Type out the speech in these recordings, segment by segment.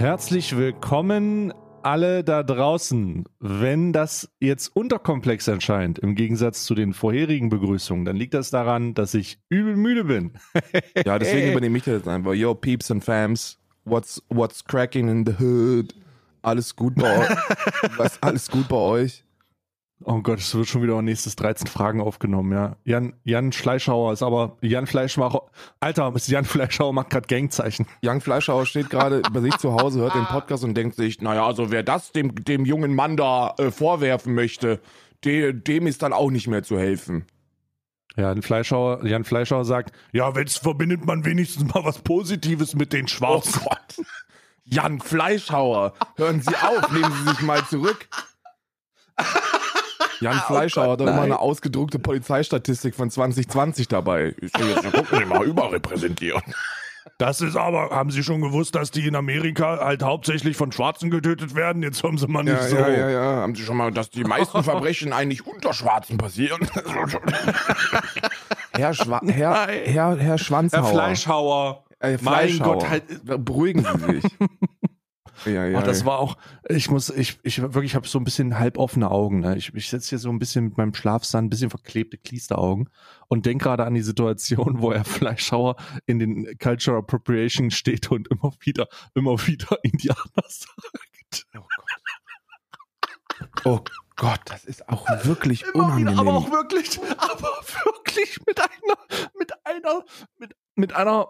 Herzlich willkommen alle da draußen. Wenn das jetzt unterkomplex erscheint, im Gegensatz zu den vorherigen Begrüßungen, dann liegt das daran, dass ich übel müde bin. ja, deswegen übernehme ich das jetzt einfach. Yo, Peeps and Fams, what's, what's cracking in the hood? Alles gut bei euch? Was, alles gut bei euch? Oh Gott, es wird schon wieder nächstes 13 Fragen aufgenommen, ja. Jan, Jan Fleischhauer ist aber, Jan Fleischmacher, Alter, Jan Fleischhauer macht gerade Gangzeichen. Jan Fleischhauer steht gerade bei sich zu Hause, hört den Podcast und denkt sich, naja, also wer das dem, dem jungen Mann da äh, vorwerfen möchte, de, dem ist dann auch nicht mehr zu helfen. Jan Fleischhauer, Jan Fleischhauer sagt, ja, jetzt verbindet man wenigstens mal was Positives mit den Schwarzen. Oh. Jan Fleischhauer, hören Sie auf, nehmen Sie sich mal zurück. Jan oh Fleischer oh Gott, hat immer eine ausgedruckte Polizeistatistik von 2020 dabei. Ich will jetzt gucken, Sie mal überrepräsentieren. Das ist aber, haben Sie schon gewusst, dass die in Amerika halt hauptsächlich von Schwarzen getötet werden? Jetzt haben Sie mal nicht ja, so. Ja, ja, ja. Haben Sie schon mal, dass die meisten Verbrechen eigentlich unter Schwarzen passieren? Herr, Schwa Herr, Herr, Herr Schwanzhauer. Herr Fleischhauer. Äh, Fleischhauer. Mein Gott, halt. Beruhigen Sie sich. Ja, ja, Ach, das war auch, ich muss, ich, ich wirklich ich habe so ein bisschen halboffene Augen. Ne? Ich, ich sitze hier so ein bisschen mit meinem Schlafsand, ein bisschen verklebte Kliesteraugen und denke gerade an die Situation, wo er Fleischhauer in den Cultural Appropriation steht und immer wieder, immer wieder Indianer sagt. Oh Gott. Oh Gott, das ist auch wirklich immer unangenehm. Wieder, aber auch wirklich, aber wirklich mit einer, mit einer, mit, mit einer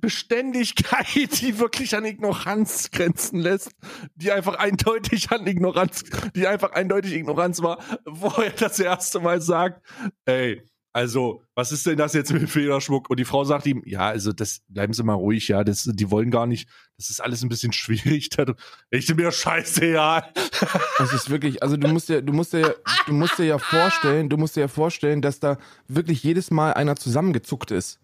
Beständigkeit, die wirklich an Ignoranz grenzen lässt, die einfach eindeutig an Ignoranz, die einfach eindeutig Ignoranz war, wo er das erste Mal sagt, ey, also, was ist denn das jetzt mit Federschmuck? Und die Frau sagt ihm, ja, also das bleiben Sie mal ruhig, ja, das, die wollen gar nicht, das ist alles ein bisschen schwierig. Ich bin mir scheiße, ja. Es ist wirklich, also du musst dir, du musst dir, du musst dir ja vorstellen, du musst dir ja vorstellen, dass da wirklich jedes Mal einer zusammengezuckt ist.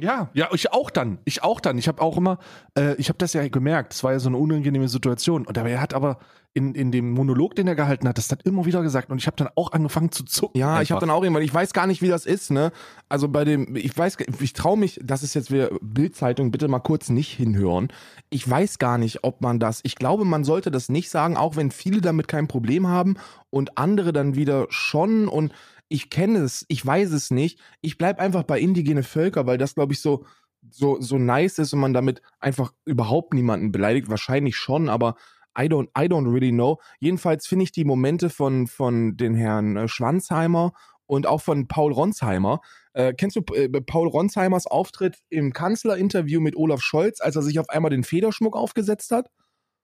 Ja, ja, ich auch dann. Ich auch dann. Ich habe auch immer, äh, ich habe das ja gemerkt. Es war ja so eine unangenehme Situation. Und er hat aber in, in dem Monolog, den er gehalten hat, das dann immer wieder gesagt. Und ich habe dann auch angefangen zu zucken. Ja, einfach. ich habe dann auch irgendwann, ich weiß gar nicht, wie das ist, ne? Also bei dem, ich weiß, ich traue mich, das ist jetzt wieder Bildzeitung, bitte mal kurz nicht hinhören. Ich weiß gar nicht, ob man das, ich glaube, man sollte das nicht sagen, auch wenn viele damit kein Problem haben und andere dann wieder schon und ich kenne es, ich weiß es nicht. Ich bleibe einfach bei indigene Völker, weil das, glaube ich, so, so, so nice ist und man damit einfach überhaupt niemanden beleidigt. Wahrscheinlich schon, aber I don't, I don't really know. Jedenfalls finde ich die Momente von, von den Herrn äh, Schwanzheimer und auch von Paul Ronsheimer. Äh, kennst du äh, Paul Ronsheimers Auftritt im Kanzlerinterview mit Olaf Scholz, als er sich auf einmal den Federschmuck aufgesetzt hat?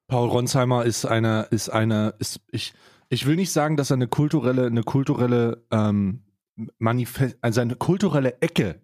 Paul Ronsheimer ist eine, ist eine, ist, ich, ich will nicht sagen, dass er eine kulturelle, eine kulturelle ähm, Manifest, also eine kulturelle Ecke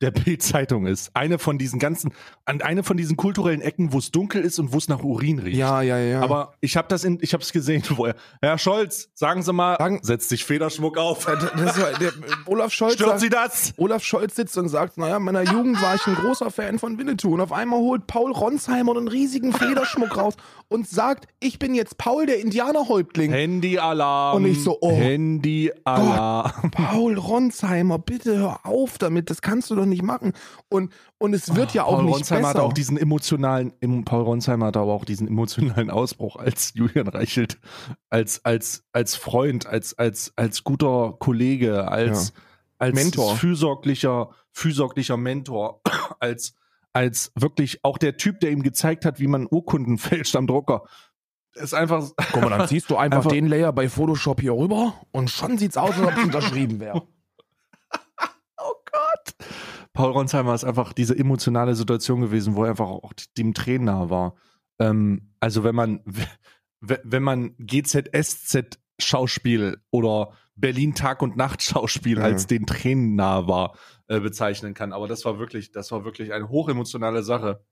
der Bild-Zeitung ist. Eine von diesen ganzen, eine von diesen kulturellen Ecken, wo es dunkel ist und wo es nach Urin riecht. Ja, ja, ja. Aber ich habe das in, ich habe es gesehen vorher. Herr Scholz, sagen Sie mal, sagen, setzt sich Federschmuck auf. Das war, der, Olaf Scholz. Stört Sie das? Olaf Scholz sitzt und sagt, naja, in meiner Jugend war ich ein großer Fan von Winnetou. Und auf einmal holt Paul Ronsheimer einen riesigen Federschmuck raus und sagt, ich bin jetzt Paul, der Indianerhäuptling. Handy-Alarm. Und ich so, oh. Handy-Alarm. Paul Ronsheimer, bitte hör auf damit. Das kannst du doch nicht machen. Und, und es wird oh, ja auch Paul nicht Ronsheimer besser. hat auch diesen emotionalen, Paul Ronsheimer hat aber auch diesen emotionalen Ausbruch als Julian Reichelt, als, als, als Freund, als, als, als guter Kollege, als, ja. als Mentor. fürsorglicher, fürsorglicher Mentor, als, als wirklich auch der Typ, der ihm gezeigt hat, wie man Urkunden fälscht am Drucker. Ist einfach. Guck mal, dann ziehst du einfach, einfach den Layer bei Photoshop hier rüber und schon sieht's aus, als ob es unterschrieben wäre. Paul Ronsheimer ist einfach diese emotionale Situation gewesen, wo er einfach auch dem Tränen nahe war. Ähm, also wenn man, wenn man GZSZ Schauspiel oder Berlin Tag und Nacht Schauspiel ja. als den Tränen nahe war, äh, bezeichnen kann. Aber das war wirklich, das war wirklich eine hochemotionale Sache.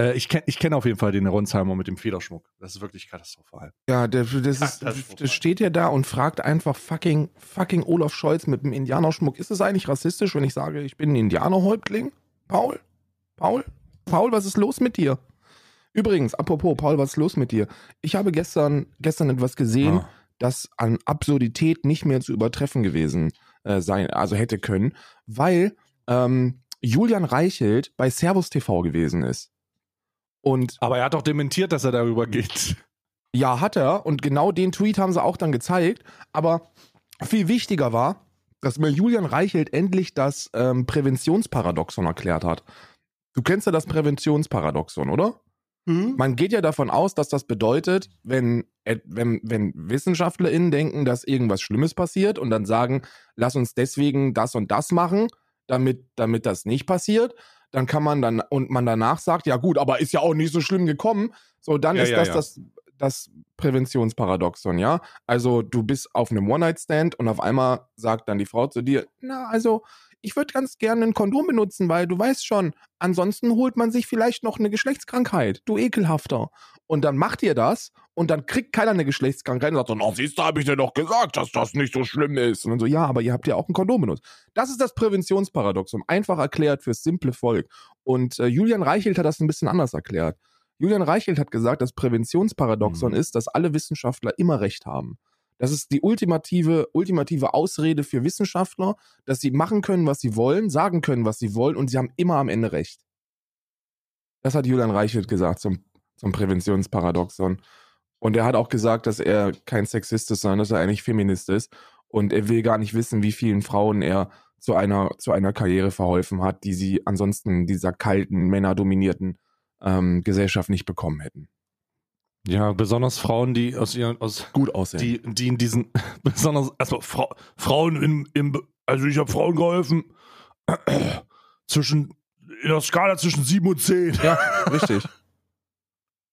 Äh, ich kenne ich kenn auf jeden Fall den Ronsheimer mit dem Federschmuck. Das ist wirklich katastrophal. Ja, der, das, ist, das steht ja da und fragt einfach fucking, fucking Olaf Scholz mit dem Indianerschmuck. Ist es eigentlich rassistisch, wenn ich sage, ich bin ein Indianerhäuptling? Paul? Paul? Paul, was ist los mit dir? Übrigens, apropos, Paul, was ist los mit dir? Ich habe gestern, gestern etwas gesehen, ah. das an Absurdität nicht mehr zu übertreffen gewesen äh, sein, also hätte können, weil ähm, Julian Reichelt bei Servus TV gewesen ist. Und Aber er hat doch dementiert, dass er darüber geht. ja, hat er. Und genau den Tweet haben sie auch dann gezeigt. Aber viel wichtiger war, dass mir Julian Reichelt endlich das ähm, Präventionsparadoxon erklärt hat. Du kennst ja das Präventionsparadoxon, oder? Man geht ja davon aus, dass das bedeutet, wenn, wenn, wenn WissenschaftlerInnen denken, dass irgendwas Schlimmes passiert und dann sagen, lass uns deswegen das und das machen, damit, damit das nicht passiert, dann kann man dann, und man danach sagt, ja gut, aber ist ja auch nicht so schlimm gekommen, so dann Ja, ist ja, das, ja. das das Präventionsparadoxon, ja? Also du bist auf einem One-Night-Stand und auf einmal sagt dann die Frau zu dir, na, also ich würde ganz gerne ein Kondom benutzen, weil du weißt schon, ansonsten holt man sich vielleicht noch eine Geschlechtskrankheit, du ekelhafter. Und dann macht ihr das und dann kriegt keiner eine Geschlechtskrankheit und sagt so, na siehst du, habe ich dir doch gesagt, dass das nicht so schlimm ist. Und dann so, ja, aber ihr habt ja auch ein Kondom benutzt. Das ist das Präventionsparadoxon, einfach erklärt fürs simple Volk. Und äh, Julian Reichelt hat das ein bisschen anders erklärt. Julian Reichelt hat gesagt, das Präventionsparadoxon Mhm. ist, dass alle Wissenschaftler immer recht haben. Das ist die ultimative, ultimative Ausrede für Wissenschaftler, dass sie machen können, was sie wollen, sagen können, was sie wollen und sie haben immer am Ende recht. Das hat Julian Reichelt gesagt zum, zum Präventionsparadoxon. Und er hat auch gesagt, dass er kein Sexist ist, sondern dass er eigentlich Feminist ist. Und er will gar nicht wissen, wie vielen Frauen er zu einer, zu einer Karriere verholfen hat, die sie ansonsten dieser kalten, männerdominierten ähm, Gesellschaft nicht bekommen hätten. Ja, besonders Frauen, die aus ihren, aus, Gut aussehen. die, die in diesen, besonders, also Frau, Frauen im, im, also ich habe Frauen geholfen, zwischen, in der Skala zwischen 7 und 10. ja, richtig.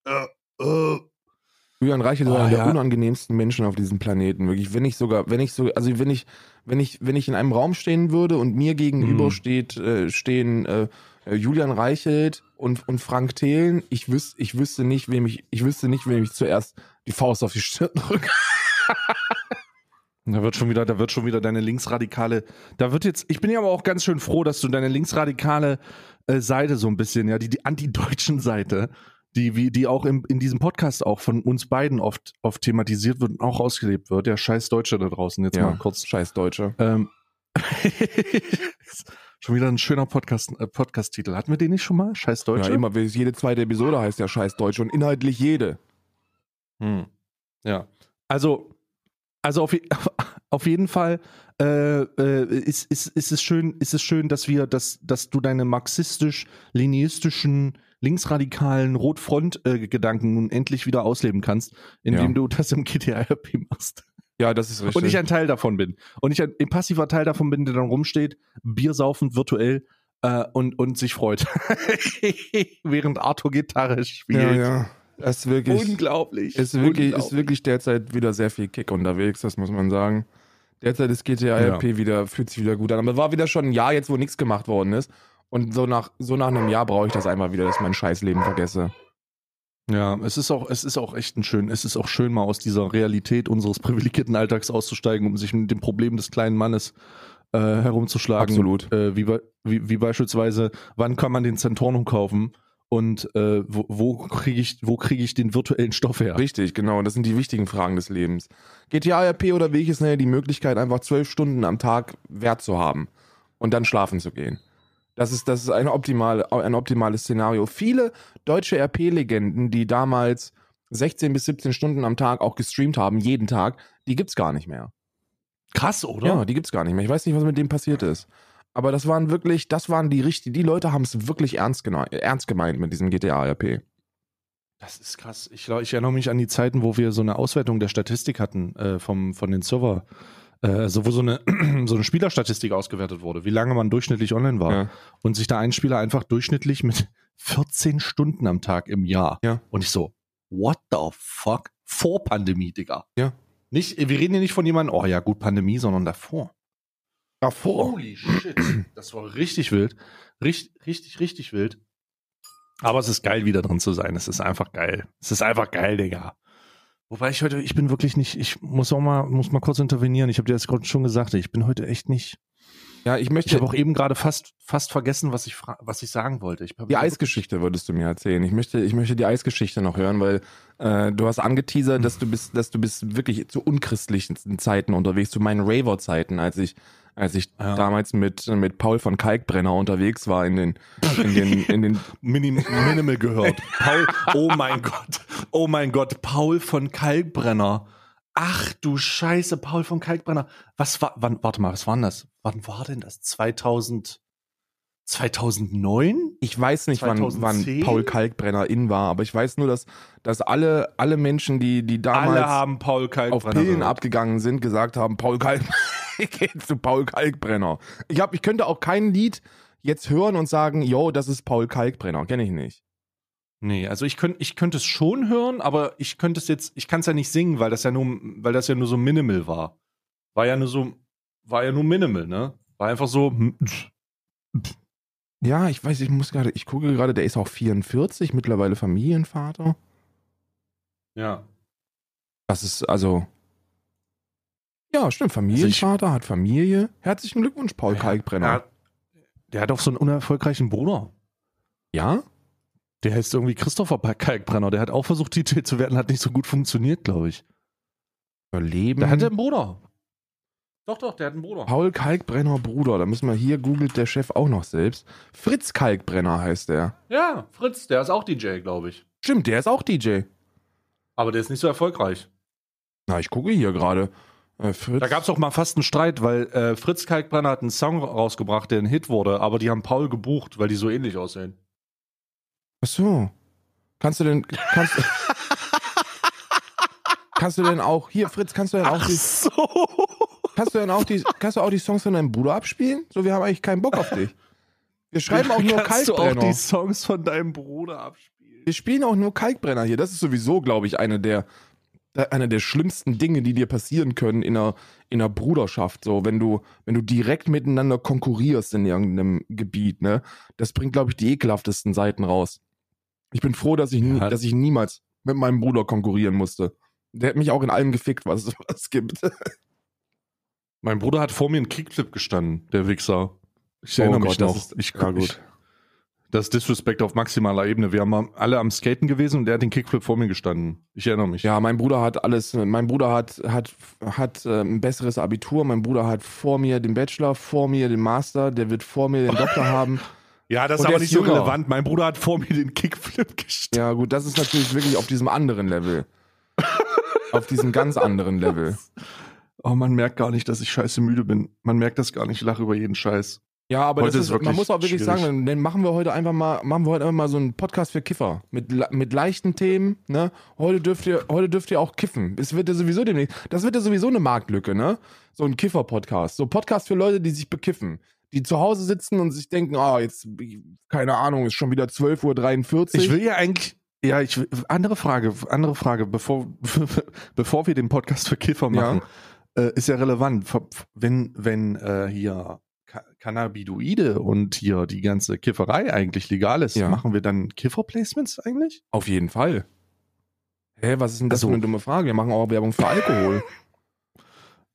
Äh, äh, Julian Reichelt ist Oh, einer der ja. unangenehmsten Menschen auf diesem Planeten. Wirklich, wenn ich sogar, wenn ich so, also wenn ich, wenn ich, wenn ich in einem Raum stehen würde und mir gegenüber Mhm. steht, äh, stehen äh, äh, Julian Reichelt und, und Frank Thelen, ich wüs, ich wüsste nicht, wem ich, ich wüsste nicht, wem ich zuerst die Faust auf die Stirn drücke. Da wird schon wieder, da wird schon wieder deine linksradikale, da wird jetzt, ich bin ja aber auch ganz schön froh, dass du deine linksradikale äh, Seite so ein bisschen, ja, die, die anti-deutschen Seite, die, wie, die auch im, in diesem Podcast auch von uns beiden oft, oft thematisiert wird und auch ausgelebt wird. Der scheiß Deutsche da draußen, jetzt mal kurz. Scheiß Deutsche. Ähm, schon wieder ein schöner Podcast, äh, Podcast-Titel. Hatten wir den nicht schon mal? Scheiß Deutsche? Ja, immer, jede zweite Episode heißt ja Scheiß Deutsche und inhaltlich jede. Hm. Ja. Also, also auf, auf jeden Fall äh, äh, ist, ist, ist, es schön, ist es schön, dass wir, dass, dass du deine marxistisch-leninistischen, linksradikalen Rotfront-Gedanken nun endlich wieder ausleben kannst, indem Ja. du das im GTA-RP machst. Ja, das ist richtig. Und ich ein Teil davon bin. Und ich ein, ein passiver Teil davon bin, der dann rumsteht, biersaufend virtuell äh, und, und sich freut. Während Arthur Gitarre spielt. ja, ja. Das ist wirklich. Unglaublich. Ist wirklich, ist wirklich derzeit wieder sehr viel Kick unterwegs, das muss man sagen. Derzeit ist GTA Ja. RP wieder, fühlt sich wieder gut an. Aber war wieder schon ein Jahr jetzt, wo nichts gemacht worden ist. Und so nach, so nach einem Jahr brauche ich das einmal wieder, dass ich mein Scheißleben vergesse. Ja, es ist auch, es ist auch echt ein schön, es ist auch schön, mal aus dieser Realität unseres privilegierten Alltags auszusteigen, um sich mit dem Problem des kleinen Mannes äh, herumzuschlagen. Absolut. Äh, wie, wie, wie beispielsweise, wann kann man den Zentornum kaufen und äh, wo, wo kriege ich, wo kriege ich den virtuellen Stoff her? Richtig, genau. Das sind die wichtigen Fragen des Lebens. GTA RP oder ich es nenne, die Möglichkeit, einfach zwölf Stunden am Tag Wert zu haben und dann schlafen zu gehen. Das ist, das ist ein, optimale, ein optimales Szenario. Viele deutsche RP-Legenden, die damals 16 bis 17 Stunden am Tag auch gestreamt haben, jeden Tag, die gibt's gar nicht mehr. Krass, oder? Ja, die gibt's gar nicht mehr. Ich weiß nicht, was mit dem passiert ist. Aber das waren wirklich, das waren die richtigen, die Leute haben es wirklich ernst, ernst gemeint mit diesem GTA-RP. Das ist krass. Ich, glaub, ich erinnere mich an die Zeiten, wo wir so eine Auswertung der Statistik hatten äh, vom, von den Server. Äh, wo so eine, so eine Spielerstatistik ausgewertet wurde, wie lange man durchschnittlich online war. Ja. Und sich da ein Spieler einfach durchschnittlich mit 14 Stunden am Tag im Jahr. Ja. Und ich so, what the fuck? Vor Pandemie, Digga. Ja. Nicht, wir reden hier nicht von jemandem, oh ja, gut, Pandemie, sondern davor. Davor. Holy shit. Das war richtig wild. Richtig, richtig, richtig wild. Aber es ist geil, wieder drin zu sein. Es ist einfach geil. Es ist einfach geil, Digga. Wobei ich heute, ich bin wirklich nicht, ich muss auch mal, muss mal kurz intervenieren. Ich habe dir das gerade schon gesagt, ich bin heute echt nicht, Ja, ich Ich möchte. habe auch eben gerade fast, fast vergessen, was ich, was ich sagen wollte. Ich Die Eisgeschichte würdest du mir erzählen. Ich möchte, ich möchte die Eisgeschichte noch hören, weil äh, du hast angeteasert, dass du bist, dass du bist wirklich zu unchristlichen Zeiten unterwegs, zu meinen Raver-Zeiten, als ich, als ich Ja. damals mit mit Paul von Kalkbrenner unterwegs war in den, in den, in den. Minim Minimal gehört. Paul, oh mein Gott, oh mein Gott, Paul von Kalkbrenner. Ach du Scheiße, Paul von Kalkbrenner. Was war, wann, warte mal, was war denn das? Wann war denn das? 2000, 2009? Ich weiß nicht, wann, wann 2010? Paul Kalkbrenner in war, aber ich weiß nur, dass, dass alle, alle Menschen, die, die damals Kalkbrenner. auf Pillen abgegangen sind, gesagt haben, Paul Kalk, ich gehe zu Paul Kalkbrenner. Ich hab, ich könnte auch kein Lied jetzt hören und sagen, yo, das ist Paul Kalkbrenner, kenne ich nicht. Nee, also ich könnte ich könnte es schon hören, aber ich könnte es jetzt, ich kann es ja nicht singen, weil das ja nur, weil das ja nur so minimal war. War ja nur so, war ja nur minimal, ne? War einfach so. hm, Ja, ich weiß, ich muss gerade, ich gucke gerade, der ist auch 44, mittlerweile Familienvater. Ja. Das ist also. Ja, stimmt, Familienvater, hat Familie. Herzlichen Glückwunsch, Paul Kalkbrenner. Der, hat- der hat auch so einen unerfolgreichen Bruder. Ja? Der heißt irgendwie Christopher Kalkbrenner. Der hat auch versucht, DJ zu werden, hat nicht so gut funktioniert, glaube ich. Überleben. Der hat einen Bruder. Doch, doch, der hat einen Bruder. Paul Kalkbrenner Bruder, da müssen wir hier, googelt der Chef auch noch selbst. Fritz Kalkbrenner heißt der. Ja, Fritz, der ist auch DJ, glaube ich. Stimmt, der ist auch DJ. Aber der ist nicht so erfolgreich. Na, ich gucke hier gerade. Äh. Da gab es auch mal fast einen Streit, weil äh, Fritz Kalkbrenner hat einen Song rausgebracht, der ein Hit wurde, aber die haben Paul gebucht, weil die so ähnlich aussehen. Ach so. Kannst du denn, kannst, kannst du denn auch, hier Fritz, kannst du denn auch die, so. Kannst du denn auch die, kannst du auch die Songs von deinem Bruder abspielen? So, wir haben eigentlich keinen Bock auf dich. Wir schreiben auch nur Kannst du auch Kalkbrenner. die Songs von deinem Bruder abspielen? Wir spielen auch nur Kalkbrenner hier. Das ist sowieso, glaube ich, eine der, eine der schlimmsten Dinge, die dir passieren können in einer, in einer Bruderschaft. So, wenn du, wenn du direkt miteinander konkurrierst in irgendeinem Gebiet, ne? Das bringt, glaube ich, die ekelhaftesten Seiten raus. Ich bin froh, dass ich, nie, Ja. dass ich niemals mit meinem Bruder konkurrieren musste. Der hat mich auch in allem gefickt, was es gibt. Mein Bruder hat vor mir einen Kickflip gestanden, der Wichser. Ich erinnere Oh mich Gott, das noch. ist- ich, ja, gut. Ich, das ist Disrespect auf maximaler Ebene. Wir haben alle am Skaten gewesen und der hat den Kickflip vor mir gestanden. Ich erinnere mich. Ja, mein Bruder hat alles, mein Bruder hat, hat, hat äh, ein besseres Abitur, mein Bruder hat vor mir den Bachelor, vor mir den Master, der wird vor mir den Doktor haben. Ja, das Und ist aber nicht so relevant. Mein Bruder hat vor mir den Kickflip gestanden. Ja, gut, das ist natürlich wirklich auf diesem anderen Level. auf diesem ganz anderen Level. Oh, man merkt gar nicht, dass ich scheiße müde bin. Man merkt das gar nicht. Ich lache über jeden Scheiß. Ja, aber Heute das ist ist, man muss auch wirklich schwierig. sagen, dann, machen wir heute einfach mal, machen wir heute einfach mal so einen Podcast für Kiffer. Mit, mit leichten Themen, ne? Heute dürft ihr, heute dürft ihr auch kiffen. Es wird ja sowieso demnächst, das wird ja sowieso eine Marktlücke, ne? So ein Kiffer-Podcast. So Podcast für Leute, die sich bekiffen. Die zu Hause sitzen und sich denken, ah, jetzt, keine Ahnung, ist schon wieder 12.43 Uhr. Ich will ja eigentlich. Ja, ich will- andere Frage, andere Frage, bevor, bevor wir den Podcast für Kiffer machen, äh, ist ja relevant. Wenn, wenn äh, hier Ca- Cannabinoide und hier die ganze Kifferei eigentlich legal ist, Ja. machen wir dann Kiffer-Placements eigentlich? Auf jeden Fall. Hä, was ist denn das Also- für eine dumme Frage? Wir machen auch Werbung für Alkohol.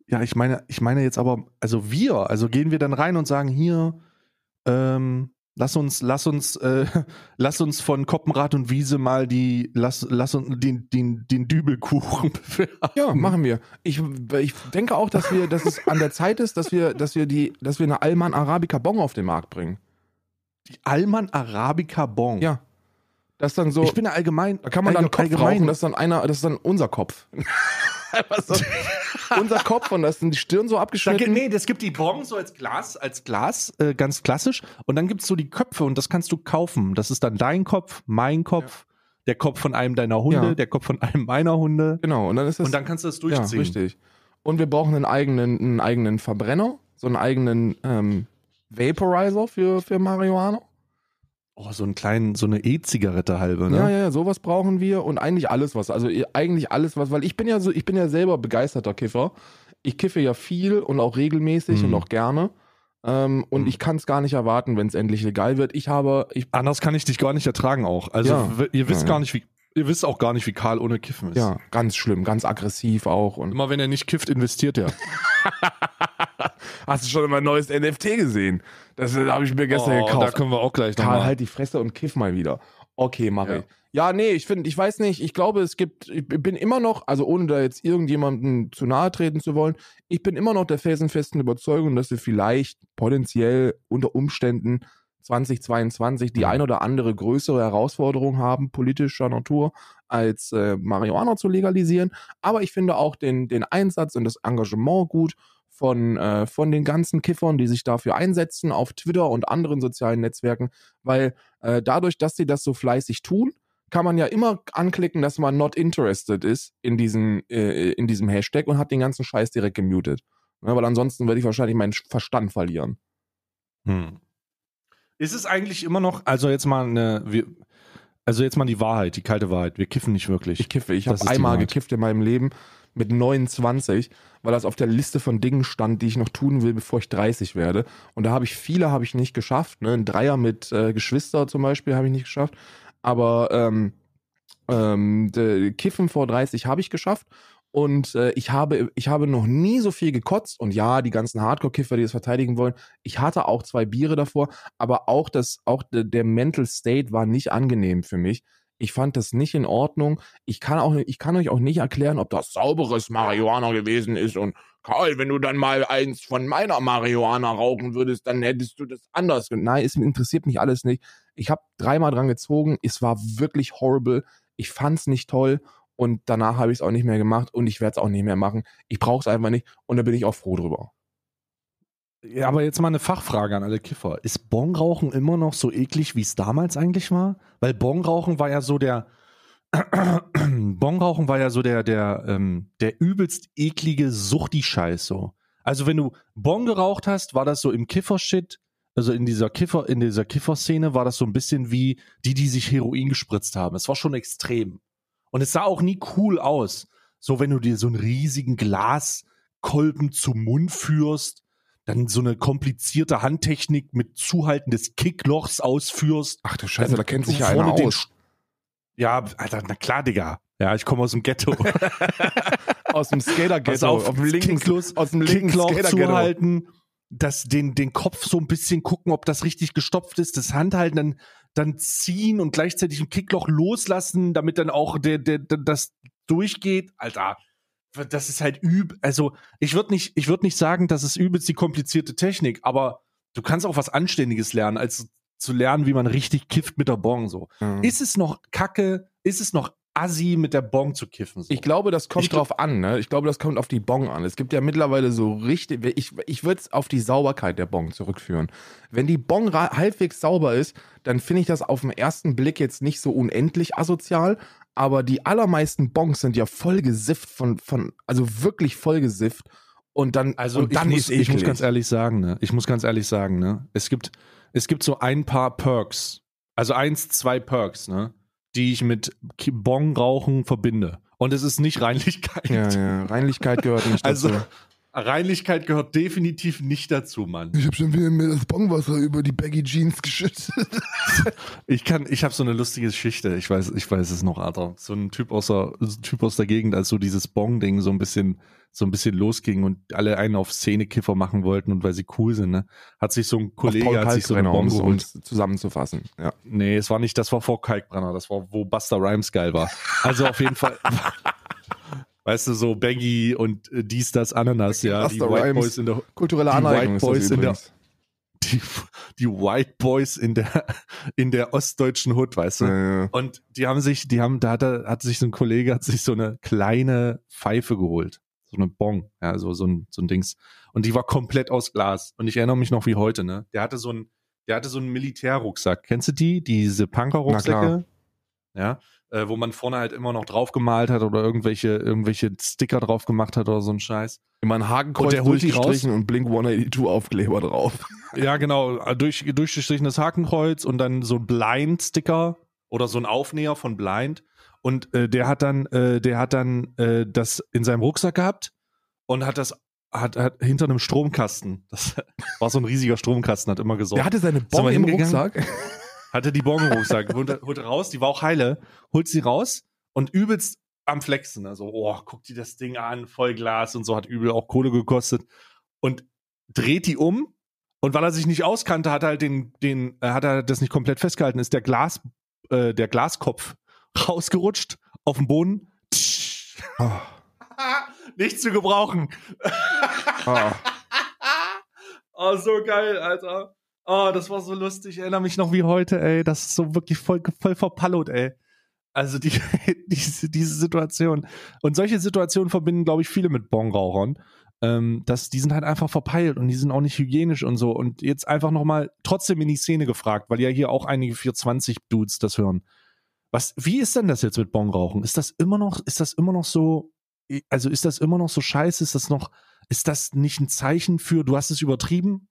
Ja, ich meine, ich meine jetzt aber, also wir, also gehen wir dann rein und sagen hier, ähm, lass uns, lass uns, äh, lass uns von Koppenrad und Wiese mal die, lass, lass uns den, den, den Dübelkuchen bewerben. Ja, machen wir. Ich, ich denke auch, dass wir, dass es an der Zeit ist, dass wir, dass wir die, dass wir eine Alman Arabica Bon auf den Markt bringen. Die Alman Arabica Bon. Ja. Das dann so, Ich bin ja allgemein. da kann man dann allge- Kopf allgemein- rauchen, das ist dann einer, das ist dann unser Kopf. So, unser Kopf und da ist dann die Stirn so Da, abgeschnitten. gibt- nee, das gibt die Bon so als Glas, als Glas, äh, ganz klassisch. Und dann gibt es so die Köpfe und das kannst du kaufen. Das ist dann dein Kopf, mein Kopf, der Kopf von einem deiner Hunde, Ja. der Kopf von einem meiner Hunde. Genau, und dann ist das Und dann kannst du das ja, durchziehen. richtig. Und wir brauchen einen eigenen, einen eigenen Verbrenner, so einen eigenen ähm, Vaporizer für, für Marihuana. Oh, so einen kleinen, so eine E-Zigarette halbe, ne? Ja, ja, ja, sowas brauchen wir und eigentlich alles was. Also eigentlich alles was, weil ich bin ja so, ich bin ja selber begeisterter Kiffer. Ich kiffe ja viel und auch regelmäßig Mhm. und auch gerne. Ähm, und Mhm. ich kann es gar nicht erwarten, wenn es endlich legal wird. Ich habe, ich, Anders kann ich dich gar nicht ertragen auch. Also Ja. ihr wisst ja. gar nicht, wie, ihr wisst auch gar nicht, wie Karl ohne Kiffen ist. ja, ganz schlimm, ganz aggressiv auch. Und, Immer wenn er nicht kifft, investiert er. Hast du schon mein neues NFT gesehen? Das habe ich mir gestern Oh, gekauft. Da können wir auch gleich Karl, nochmal. halt die Fresse und kiff mal wieder. Okay, mach Ja. ich. Ja, nee, ich finde, ich weiß nicht, ich glaube, es gibt, ich bin immer noch, also ohne da jetzt irgendjemandem zu nahe treten zu wollen, ich bin immer noch der felsenfesten Überzeugung, dass wir vielleicht potenziell unter Umständen 2022 die ein oder andere größere Herausforderung haben, politischer Natur, als äh, Marihuana zu legalisieren. Aber ich finde auch den, den Einsatz und das Engagement gut von, äh, von den ganzen Kiffern, die sich dafür einsetzen, auf Twitter und anderen sozialen Netzwerken, weil äh, dadurch, dass sie das so fleißig tun, kann man ja immer anklicken, dass man not interested ist in diesem, äh, in diesem Hashtag und hat den ganzen Scheiß direkt gemutet. Ja, weil ansonsten würde ich wahrscheinlich meinen Verstand verlieren. Hm. Ist es eigentlich immer noch, also jetzt mal eine, wir, also jetzt mal die Wahrheit, die kalte Wahrheit. Wir kiffen nicht wirklich. Ich kiffe. Ich habe einmal gekifft in meinem Leben mit 29, weil das auf der Liste von Dingen stand, die ich noch tun will, bevor ich 30 werde. Und da habe ich viele habe ich nicht geschafft. Ne? Ein Dreier mit äh, Geschwister zum Beispiel habe ich nicht geschafft. Aber ähm, ähm, Kiffen vor 30 habe ich geschafft. Und äh, ich, habe, ich habe noch nie so viel gekotzt. Und ja, die ganzen Hardcore-Kiffer, die das verteidigen wollen, ich hatte auch zwei Biere davor, aber auch, das, auch de, der Mental State war nicht angenehm für mich. Ich fand das nicht in Ordnung. Ich kann, auch, ich kann euch auch nicht erklären, ob das sauberes Marihuana gewesen ist. Und Karl, wenn du dann mal eins von meiner Marihuana rauchen würdest, dann hättest du das anders. Nein, es interessiert mich alles nicht. Ich habe dreimal dran gezogen. Es war wirklich horrible. Ich fand's nicht toll. Und danach habe ich es auch nicht mehr gemacht und ich werde es auch nicht mehr machen. Ich brauche es einfach nicht und da bin ich auch froh drüber. Ja, aber jetzt mal eine Fachfrage an alle Kiffer. Ist Bongrauchen immer noch so eklig, wie es damals eigentlich war? Weil Bongrauchen war ja so der Bongrauchen war ja so der der ähm, der übelst eklige Suchti-Scheiß so. Also wenn du Bon geraucht hast, war das so im Kiffer-Shit, also in dieser Kiffer in dieser Kiffer-Szene war das so ein bisschen wie die, die sich Heroin gespritzt haben. Es war schon extrem und es sah auch nie cool aus. So wenn du dir so einen riesigen Glaskolben zum Mund führst dann so eine komplizierte Handtechnik mit Zuhalten des Kicklochs ausführst. Ach du Scheiße, da kennt sich ja einer aus. Ja, Alter, na klar, Digga. Ja, ich komme aus dem Ghetto. Aus dem Skater-Ghetto. auf, dem linken, Kicklos- aus dem linken Kickloch zuhalten, das, den, den Kopf so ein bisschen gucken, ob das richtig gestopft ist, das Handhalten, dann, dann ziehen und gleichzeitig ein Kickloch loslassen, damit dann auch der, der, der, das durchgeht. Alter, das ist halt üb. Also, ich würde nicht, ich würde nicht sagen, das ist übelst die komplizierte Technik, aber du kannst auch was Anständiges lernen, als zu lernen, wie man richtig kifft mit der Bong, so. Ja. Ist es noch kacke? Ist es noch assi, mit der Bong zu kiffen? So? Ich glaube, das kommt Ich gl- drauf an, ne? Ich glaube, das kommt auf die Bong an. Es gibt ja mittlerweile so richtig, ich, ich würde es auf die Sauberkeit der Bong zurückführen. Wenn die Bong halbwegs sauber ist, dann finde ich das auf den ersten Blick jetzt nicht so unendlich asozial, aber die allermeisten Bongs sind ja voll gesifft von, von also wirklich voll gesifft. Und dann, Also und dann ich, ist muss, ich muss ganz ehrlich sagen, ne? Ich muss ganz ehrlich sagen, ne? Es gibt, es gibt so ein paar Perks. Also eins, zwei Perks, ne? Die ich mit Ki- Bong-Rauchen verbinde. Und es ist nicht Reinlichkeit. ja, ja, Reinlichkeit gehört nicht Also dazu. Reinlichkeit gehört definitiv nicht dazu, Mann. Ich habe schon wieder mir das Bongwasser über die Baggy Jeans geschüttet. Ich kann, ich habe so eine lustige Geschichte. Ich weiß, ich weiß es noch, Alter. So ein Typ aus der, so ein Typ aus der Gegend, als so dieses Bong-Ding so ein bisschen, so ein bisschen losging und alle einen auf Szenekiffer machen wollten und weil sie cool sind, ne, hat sich so ein Kollege hat sich so eine Bong geholt. zusammenzufassen. Ja. Nee, es war nicht, das war vor Kalkbrenner, das war, wo Buster Rhymes geil war. Also auf jeden Fall, weißt du, so Baggy und äh, dies, das, Ananas, ja, die White. Boys in der, Kulturelle Die Aneignung White ist das Boys in der- übrigens. die, die White Boys in der, in der ostdeutschen Hood, weißt du? Ja, ja. Und die haben sich, die haben, da hat, er, hat sich so ein Kollege, hat sich so eine kleine Pfeife geholt. So eine Bong, ja, so, so ein, so ein Dings. Und die war komplett aus Glas. Und ich erinnere mich noch wie heute, ne? Der hatte so ein, der hatte so einen Militärrucksack. Kennst du die? Diese Punker-Rucksäcke? Ja. Äh, wo man vorne halt immer noch drauf gemalt hat oder irgendwelche, irgendwelche Sticker drauf gemacht hat oder so ein Scheiß. Immer ein Hakenkreuz Und der durchgestrichen und Blink 182 Aufkleber drauf. Ja, genau. Durch, durchgestrichenes Hakenkreuz und dann so ein Blind-Sticker oder so ein Aufnäher von Blind. Und äh, der hat dann, äh, der hat dann äh, das in seinem Rucksack gehabt und hat das hat, hat hinter einem Stromkasten. Das war so ein riesiger Stromkasten, hat immer gesorgt. Der hatte seine wir im? Rucksack. hatte die Bon im Rucksack, holte, holte raus, die war auch heile, holt sie raus und übelst am Flexen. Also, oh, guck dir das Ding an, voll Glas und so, hat übel auch Kohle gekostet. Und dreht die um und weil er sich nicht auskannte, hat er halt den, den, äh, hat er das nicht komplett festgehalten, ist der Glas, äh, der Glaskopf rausgerutscht auf den Boden. Oh. nicht zu gebrauchen. Oh. oh, so geil, Alter. Oh, das war so lustig. Ich erinnere mich noch wie heute, ey. Das ist so wirklich voll, voll verpallot, ey. Also die, diese, diese Situation. Und solche Situationen verbinden, glaube ich, viele mit Bongrauchern. Ähm, dass die sind halt einfach verpeilt und die sind auch nicht hygienisch und so. Und jetzt einfach nochmal trotzdem in die Szene gefragt, weil ja hier auch einige 420-Dudes das hören. Was, wie ist denn das jetzt mit Bongrauchen? Ist das immer noch, ist das immer noch so, also ist das immer noch so scheiße? Ist das noch, ist das nicht ein Zeichen für, du hast es übertrieben?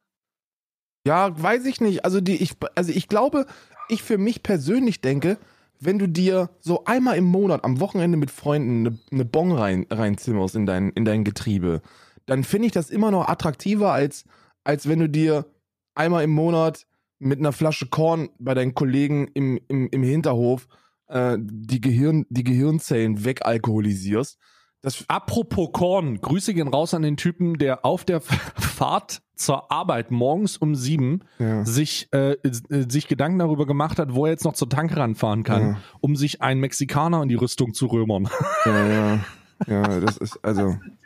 Ja, weiß ich nicht. Also die, ich, also ich glaube, ich für mich persönlich denke, wenn du dir so einmal im Monat am Wochenende mit Freunden eine, eine Bon rein, reinzimmerst in dein, in dein Getriebe, dann finde ich das immer noch attraktiver, als, als wenn du dir einmal im Monat mit einer Flasche Korn bei deinen Kollegen im, im, im Hinterhof äh, die, Gehirn, die Gehirnzellen wegalkoholisierst. Das Apropos Korn, Grüße gehen raus an den Typen, der auf der Fahrt zur Arbeit morgens um sieben Ja. sich, äh, äh, sich Gedanken darüber gemacht hat, wo er jetzt noch zur Tanke ranfahren kann, Ja. um sich einen Mexikaner in die Rüstung zu römern. Ja, ja. Ja, das ist, also,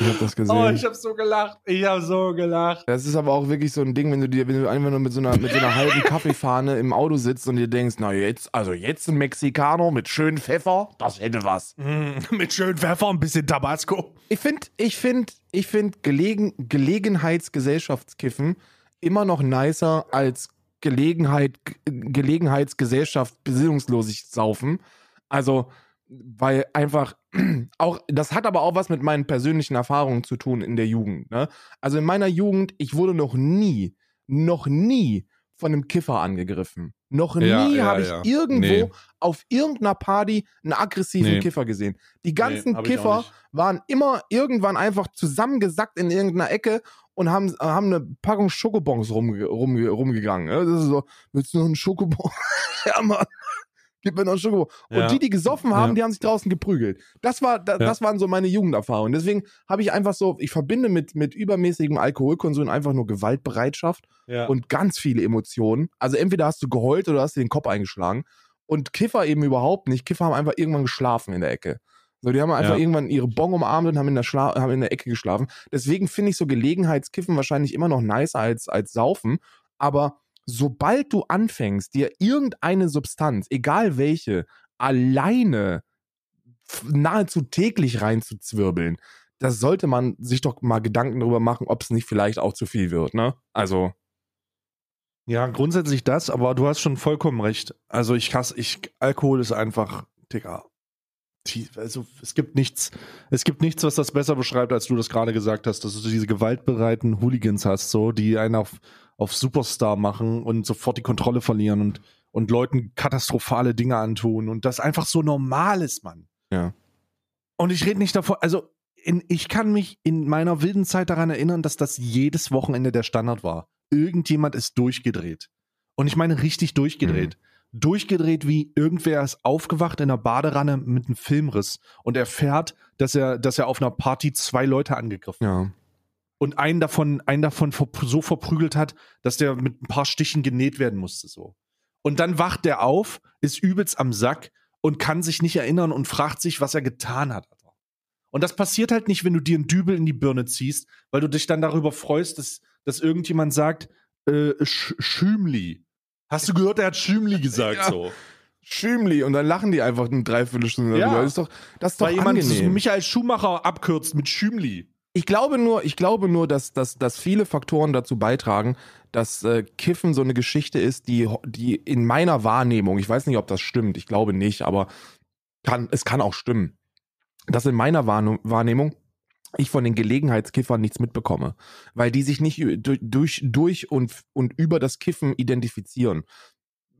ich habe das gesehen. Oh, ich habe so gelacht. Ich habe so gelacht. Das ist aber auch wirklich so ein Ding, wenn du dir, wenn du einfach nur mit so einer, mit so einer halben Kaffeefahne im Auto sitzt und dir denkst, na jetzt, also jetzt ein Mexikaner mit schönem Pfeffer, das hätte was. Mm, mit schön Pfeffer, ein bisschen Tabasco. Ich finde, ich finde, ich finde Gelegen, Gelegenheitsgesellschaftskiffen immer noch nicer als Gelegenheit, Gelegenheitsgesellschaft besinnungslos saufen. Also, weil einfach auch, das hat aber auch was mit meinen persönlichen Erfahrungen zu tun in der Jugend. Ne? Also in meiner Jugend, ich wurde noch nie, noch nie von einem Kiffer angegriffen. Noch nie ja, habe ich ja. irgendwo Nee. auf irgendeiner Party einen aggressiven Nee. Kiffer gesehen. Die ganzen auch Kiffer waren immer irgendwann einfach zusammengesackt in irgendeiner Ecke und haben, haben eine Packung Schokobons rumge rumge rumgegangen. ne? Das ist so, willst du noch einen Schokobon? ja, Mann. Gib mir noch einen Schokobon. Und Ja. die, die gesoffen haben, Ja. die haben sich draußen geprügelt. Das war, da, Ja. das waren so meine Jugenderfahrungen. Deswegen habe ich einfach so, ich verbinde mit, mit übermäßigem Alkoholkonsum einfach nur Gewaltbereitschaft und ganz viele Emotionen. Also entweder hast du geheult oder hast dir den Kopf eingeschlagen. Und Kiffer eben überhaupt nicht. Kiffer haben einfach irgendwann geschlafen in der Ecke. So, die haben einfach irgendwann ihre Bon umarmt und haben in der, Schla haben in der Ecke geschlafen. Deswegen finde ich so Gelegenheitskiffen wahrscheinlich immer noch nicer als, als Saufen. Aber sobald du anfängst, dir irgendeine Substanz, egal welche, alleine nahezu täglich reinzuzwirbeln, da sollte man sich doch mal Gedanken darüber machen, ob es nicht vielleicht auch zu viel wird, ne? Also, Ja, grundsätzlich das, aber du hast schon vollkommen recht. Also ich hasse, ich, Alkohol ist einfach, Digga. Also es gibt nichts, es gibt nichts, was das besser beschreibt, als du das gerade gesagt hast, dass du diese gewaltbereiten Hooligans hast, so, die einen auf, auf Superstar machen und sofort die Kontrolle verlieren und, und Leuten katastrophale Dinge antun und das einfach so normal ist, Mann. Ja. Und ich rede nicht davon, also in, ich kann mich in meiner wilden Zeit daran erinnern, dass das jedes Wochenende der Standard war. Irgendjemand ist durchgedreht. Und ich meine richtig durchgedreht. Durchgedreht wie irgendwer ist aufgewacht in einer Baderanne mit einem Filmriss und erfährt, dass er, dass er auf einer Party zwei Leute angegriffen hat. ja. Und einen davon, einen davon so verprügelt hat, dass der mit ein paar Stichen genäht werden musste, so. Und dann wacht der auf, ist übelst am Sack und kann sich nicht erinnern und fragt sich, was er getan hat. Und das passiert halt nicht, wenn du dir einen Dübel in die Birne ziehst, weil du dich dann darüber freust, dass, dass irgendjemand sagt, äh, Sch Schümli. Hast du gehört, er hat Schümli gesagt, Ja. so. Schümli und dann lachen die einfach eine Dreiviertelstunde Ja. darüber. Das ist doch, das ist doch Weil jemand angenehm. Michael Schumacher abkürzt mit Schümli. Ich glaube nur, ich glaube nur, dass, dass, dass viele Faktoren dazu beitragen, dass äh, Kiffen so eine Geschichte ist, die, die in meiner Wahrnehmung, ich weiß nicht, ob das stimmt, ich glaube nicht, aber kann, es kann auch stimmen, dass in meiner Wahrne- Wahrnehmung ich von den Gelegenheitskiffern nichts mitbekomme, weil die sich nicht durch, durch und, und über das Kiffen identifizieren.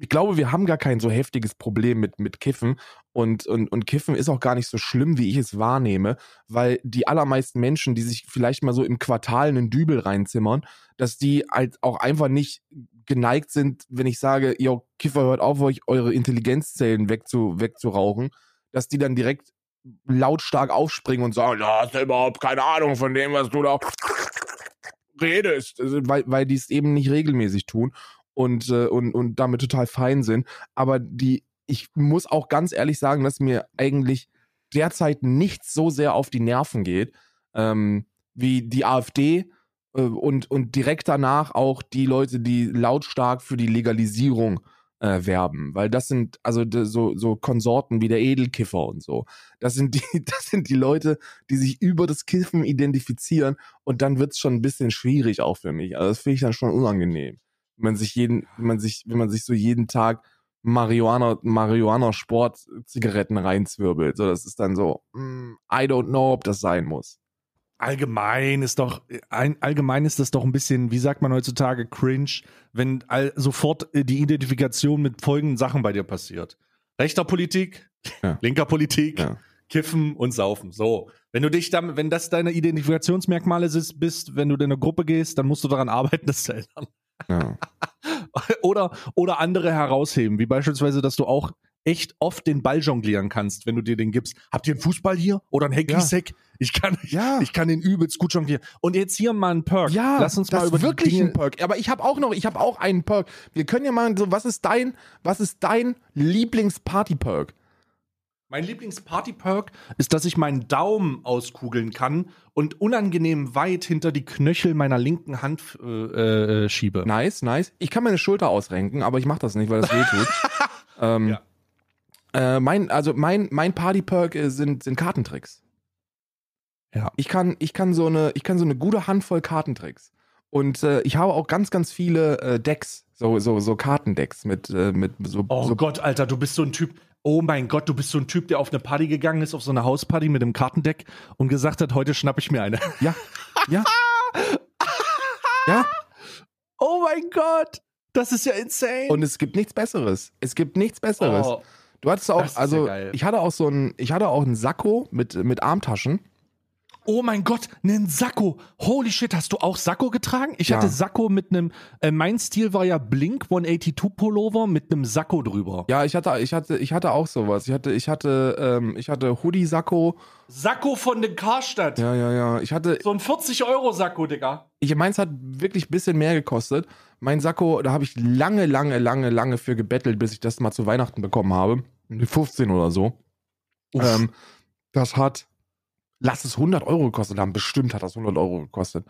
Ich glaube, wir haben gar kein so heftiges Problem mit, mit Kiffen. Und, und, und Kiffen ist auch gar nicht so schlimm, wie ich es wahrnehme, weil die allermeisten Menschen, die sich vielleicht mal so im Quartal einen Dübel reinzimmern, dass die halt auch einfach nicht geneigt sind, wenn ich sage, yo, Kiffer, hört auf, euch eure Intelligenzzellen wegzu, wegzurauchen, dass die dann direkt lautstark aufspringen und sagen, du hast ja überhaupt keine Ahnung von dem, was du da redest, also, weil, weil die es eben nicht regelmäßig tun und, äh, und, und damit total fein sind. Aber die, ich muss auch ganz ehrlich sagen, dass mir eigentlich derzeit nichts so sehr auf die Nerven geht, ähm, wie die AfD äh, und, und direkt danach auch die Leute, die lautstark für die Legalisierung äh, werben, weil das sind also so so Konsorten wie der Edelkiffer und so. Das sind die das sind die Leute, die sich über das Kiffen identifizieren und dann wird's schon ein bisschen schwierig auch für mich. Also das finde ich dann schon unangenehm, man sich jeden wenn man sich wenn man sich so jeden Tag Marihuana Marihuana Sport Zigaretten reinzwirbelt. So das ist dann so mm, I don't know, ob das sein muss allgemein ist doch ein, allgemein ist das doch ein bisschen, wie sagt man heutzutage, cringe, wenn all, sofort äh, die Identifikation mit folgenden Sachen bei dir passiert. Rechter Politik, ja. linker Politik, ja. Kiffen und Saufen. So. Wenn du dich dann, wenn das deine Identifikationsmerkmale bist, wenn du in eine Gruppe gehst, dann musst du daran arbeiten, das zu ändern. Ja. oder, oder andere herausheben, wie beispielsweise, dass du auch echt oft den Ball jonglieren kannst, wenn du dir den gibst. Habt ihr einen Fußball hier oder ein Hacky-Sack? Ja. Ich kann, ja. ich kann den übelst gut jonglieren. Und jetzt hier mal ein Perk. Ja, lass uns mal über wirklich Dinge. ein Perk. Aber ich habe auch noch, ich habe auch einen Perk. Wir können ja mal so, was ist dein, was ist dein Lieblings-Party-Perk? Mein Lieblings-Party-Perk ist, dass ich meinen Daumen auskugeln kann und unangenehm weit hinter die Knöchel meiner linken Hand äh, äh, schiebe. Nice, nice. Ich kann meine Schulter ausrenken, aber ich mache das nicht, weil das weh tut. ähm, ja. Äh, mein, also mein, mein Party-Perk äh, sind, sind Kartentricks. Ja. Ich kann, ich kann so eine, ich kann so eine gute Handvoll Kartentricks. Und äh, ich habe auch ganz, ganz viele äh, Decks, so, so, so Kartendecks mit, mit so. Oh so Gott, Alter, du bist so ein Typ. Oh mein Gott, du bist so ein Typ, der auf eine Party gegangen ist, auf so eine Hausparty mit einem Kartendeck und gesagt hat, heute schnapp ich mir eine. Ja. Ja. ja. Oh mein Gott. Das ist ja insane. Und es gibt nichts Besseres. Es gibt nichts Besseres. Oh. Du hattest auch, also ja ich hatte auch so ein, ich hatte auch ein Sakko mit, mit Armtaschen. Oh mein Gott, einen Sakko. Holy shit, hast du auch Sakko getragen? Ich ja. hatte Sakko mit einem, äh, mein Stil war ja Blink 182 Pullover mit einem Sakko drüber. Ja, ich hatte, ich hatte, ich hatte auch sowas. Ich hatte, ich hatte, ähm, ich hatte Hoodie-Sakko. Sakko von den Karstadt. Ja, ja, ja. Ich hatte. So ein 40-Euro-Sakko, Digga. Ich, meins hat wirklich ein bisschen mehr gekostet. Mein Sakko, da habe ich lange, lange, lange, lange für gebettelt, bis ich das mal zu Weihnachten bekommen habe. 15 oder so. Ähm, das hat lass es 100 Euro gekostet haben. Bestimmt hat das 100 Euro gekostet.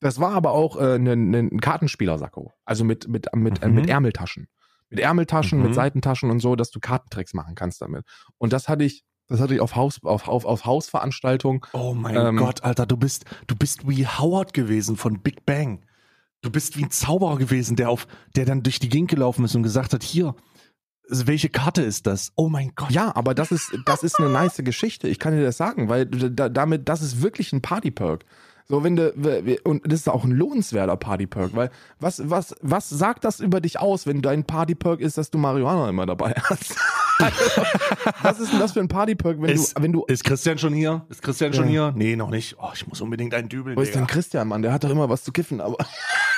Das war aber auch äh, ein, ein Kartenspielersacko. Also mit, mit, mit, äh, mhm. mit Ärmeltaschen. Mit Ärmeltaschen, mhm. mit Seitentaschen und so, dass du Kartentricks machen kannst damit. Und das hatte ich, das hatte ich auf Haus, auf, auf, auf Hausveranstaltung. Oh mein ähm, Gott, Alter, du bist, du bist wie Howard gewesen von Big Bang. Du bist wie ein Zauberer gewesen, der auf, der dann durch die Gegend gelaufen ist und gesagt hat, hier, welche Karte ist das? Oh mein Gott. Ja, aber das ist, das ist eine nice Geschichte. Ich kann dir das sagen, weil damit, das ist wirklich ein Party-Perk. So, wenn du, und das ist auch ein lohnenswerter Party-Perk, weil was, was, was sagt das über dich aus, wenn dein Party-Perk ist, dass du Marihuana immer dabei hast? was ist denn das für ein Party-Perk, wenn ist, du, wenn du. Ist Christian schon hier? Ist Christian ja. schon hier? Nee, noch nicht. Oh, ich muss unbedingt einen dübeln. Wo ist denn Christian, Mann? Der hat doch immer was zu kiffen, aber.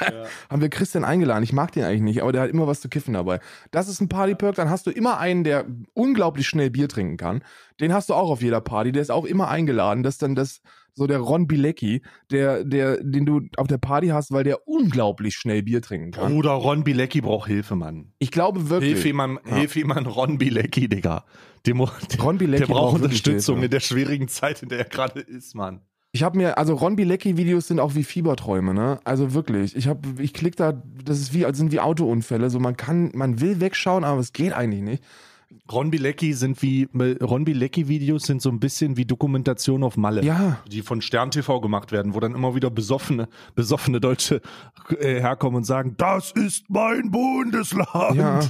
Ja. haben wir Christian eingeladen. Ich mag den eigentlich nicht, aber der hat immer was zu kiffen dabei. Das ist ein Party-Perk, dann hast du immer einen, der unglaublich schnell Bier trinken kann. Den hast du auch auf jeder Party, der ist auch immer eingeladen, dass dann das so der Ron Bilecki, der, der, den du auf der Party hast, weil der unglaublich schnell Bier trinken kann. Bruder, Ron Bilecki braucht Hilfe, Mann. Ich glaube wirklich. Hilf jemand, ja. hilf jemand Ron Bilecki, Digga. Dem, Ron Bilecki der braucht Unterstützung in der schwierigen Zeit, in der er gerade ist, Mann. Ich habe mir, also Ron Bilecki-Videos sind auch wie Fieberträume, ne? Also wirklich. Ich habe, ich klick da, das ist wie, also sind wie Autounfälle. So man kann, man will wegschauen, aber es geht eigentlich nicht. Ron Bilecki sind wie Ron Bilecki Videos sind so ein bisschen wie Dokumentation auf Malle, ja. die von Stern TV gemacht werden, wo dann immer wieder besoffene besoffene Deutsche äh, herkommen und sagen, das ist mein Bundesland. Ja.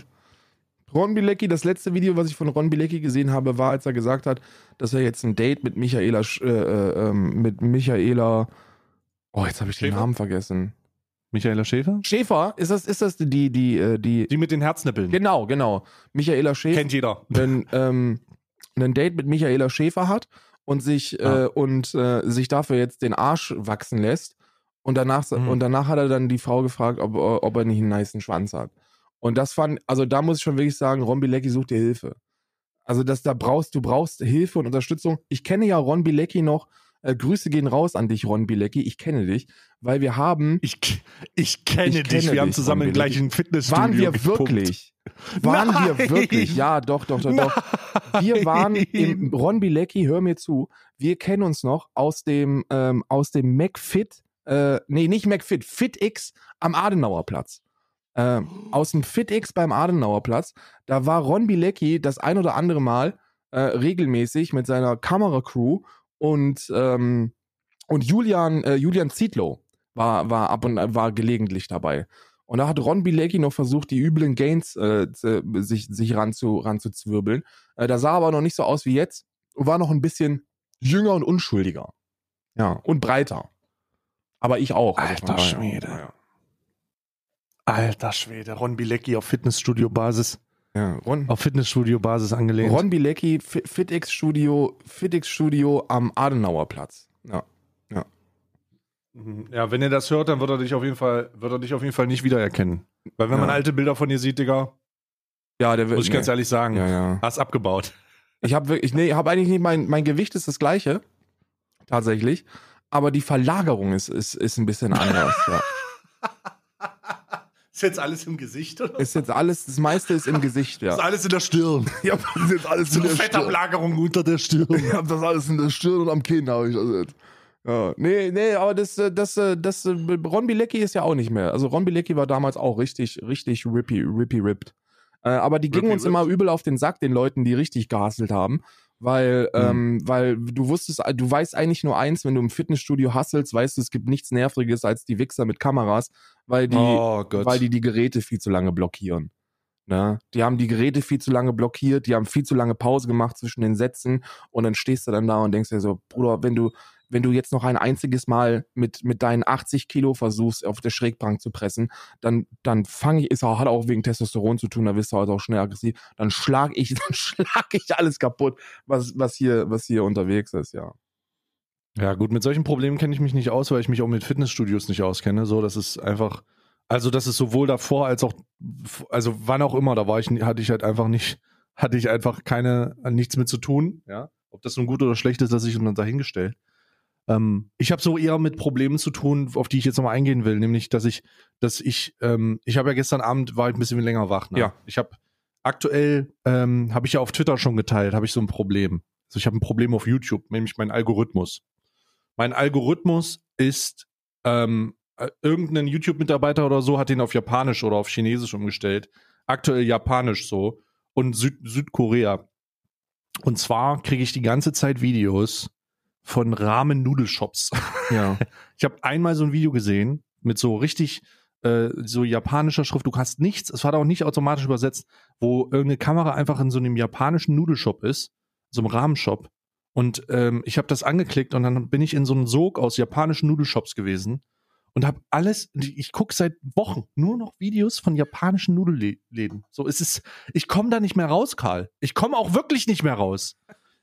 Ron Bilecki, das letzte Video, was ich von Ron Bilecki gesehen habe, war, als er gesagt hat, dass er jetzt ein Date mit Michaela äh, äh, ähm, mit Michaela Oh, jetzt habe ich den Namen vergessen. Michaela Schäfer? Schäfer, ist das, ist das die, die, äh, die. Die mit den Herznippeln. Genau, genau. Michaela Schäfer. Kennt jeder. Ein, ähm, ein Date mit Michaela Schäfer hat und sich, ja. äh, und, äh, sich dafür jetzt den Arsch wachsen lässt. Und danach, mhm. und danach hat er dann die Frau gefragt, ob, ob er nicht einen niceen Schwanz hat. Und das fand, also da muss ich schon wirklich sagen, Ron Bilecki sucht dir Hilfe. Also das, da brauchst, du brauchst Hilfe und Unterstützung. Ich kenne ja Ron Bilecki noch Äh, Grüße gehen raus an dich, Ron Bilecki. Ich kenne dich, weil wir haben. Ich, ich kenne Ich dich. kenne wir haben zusammen im gleichen Fitnessstudio Waren wir gepumpt. wirklich? Waren Nein! wir wirklich? Ja, doch, doch, doch, doch. Wir waren im Ron Bilecki, hör mir zu. Wir kennen uns noch aus dem ähm, aus dem McFit, äh, nee, nicht McFit, FitX am Adenauer Platz. Ähm, aus dem FitX beim Adenauer Platz. Da war Ron Bilecki das ein oder andere Mal äh, regelmäßig mit seiner Kameracrew und ähm, und Julian äh, Julian Zietlow war war ab und war gelegentlich dabei. Und da hat Ron Bilecki noch versucht, die üblen Gains äh, sich, sich ranzu, ranzuzwirbeln. Äh, da sah aber noch nicht so aus wie jetzt und war noch ein bisschen jünger und unschuldiger. Ja, und breiter. Aber ich auch. also Alter daher. Schwede. Ja, Alter Schwede, Ron Bilecki auf Fitnessstudio-Basis, ja. Ron, auf Fitnessstudio-Basis angelehnt. Ron Bilecki, Fi- FitX Studio, FitX Studio am Adenauer Platz. Ja. Mhm. Ja, wenn ihr das hört, dann wird er dich auf jeden Fall, wird er dich auf jeden Fall nicht wiedererkennen. Weil wenn man Ja. alte Bilder von dir sieht, Digga, Ja, der wird. muss ich ganz ehrlich sagen, Ja, ja. hast abgebaut. Ich habe wirklich, nee, habe eigentlich nicht, mein, mein Gewicht ist das gleiche. Tatsächlich. Aber die Verlagerung ist, ist, ist ein bisschen anders. ja. Ist jetzt alles im Gesicht, oder? Ist jetzt alles, das meiste ist im Gesicht, ja. Ist alles in der Stirn. Ja, das ist jetzt alles So eine Fettablagerung unter der Stirn. Ich hab das alles in der Stirn und am Kinn habe ich das jetzt. Ja, nee, nee, aber das, äh, das, äh, das, äh, Ron Bilecki ist ja auch nicht mehr. Also Ron Bilecki war damals auch richtig, richtig rippy, rippy ripped. Äh, aber die gingen uns ripped. immer übel auf den Sack, den Leuten, die richtig gehasselt haben. Weil, Mhm. ähm, weil du wusstest, du weißt eigentlich nur eins, wenn du im Fitnessstudio hasselst, weißt du, es gibt nichts Nerviges als die Wichser mit Kameras, weil die, oh weil die die Geräte viel zu lange blockieren. Ne? Die haben die Geräte viel zu lange blockiert, die haben viel zu lange Pause gemacht zwischen den Sätzen und dann stehst du dann da und denkst dir so, Bruder, wenn du, wenn du jetzt noch ein einziges Mal mit, mit deinen 80 Kilo versuchst, auf der Schrägbank zu pressen, dann, dann fang ich, ist auch, hat auch wegen Testosteron zu tun, da wirst du halt auch schnell aggressiv, dann schlag ich, dann schlag ich alles kaputt, was, was hier, was hier unterwegs ist, ja. Ja, gut, mit solchen Problemen kenne ich mich nicht aus, weil ich mich auch mit Fitnessstudios nicht auskenne. So, das ist einfach, also das ist sowohl davor als auch, also wann auch immer, da war ich, hatte ich halt einfach nicht, hatte ich einfach keine, nichts mit zu tun. Ja, ob das nun gut oder schlecht ist, das ich dann dahingestellt. Ähm, ich habe so eher mit Problemen zu tun, auf die ich jetzt nochmal eingehen will, nämlich, dass ich, dass ich, ähm, ich habe ja gestern Abend war ich ein bisschen länger wach. Ne? Ja. Ich habe aktuell, ähm, habe ich ja auf Twitter schon geteilt, habe ich so ein Problem. Also ich habe ein Problem auf YouTube, nämlich mein Algorithmus. Mein Algorithmus ist, ähm, äh, irgendein YouTube-Mitarbeiter oder so hat den auf Japanisch oder auf Chinesisch umgestellt. Aktuell Japanisch so und Süd Südkorea. Und zwar kriege ich die ganze Zeit Videos von Ramen-Nudelshops. Ja. Ich habe einmal so ein Video gesehen mit so richtig äh, so japanischer Schrift. Du hast nichts, es war auch nicht automatisch übersetzt, wo irgendeine Kamera einfach in so einem japanischen Nudelshop ist, so einem Rahmenshop. Und ähm, ich habe das angeklickt und dann bin ich in so einem Sog aus japanischen Nudelshops gewesen und habe alles. Ich gucke seit Wochen nur noch Videos von japanischen Nudelläden. So es ist Ich komme da nicht mehr raus, Karl. Ich komme auch wirklich nicht mehr raus.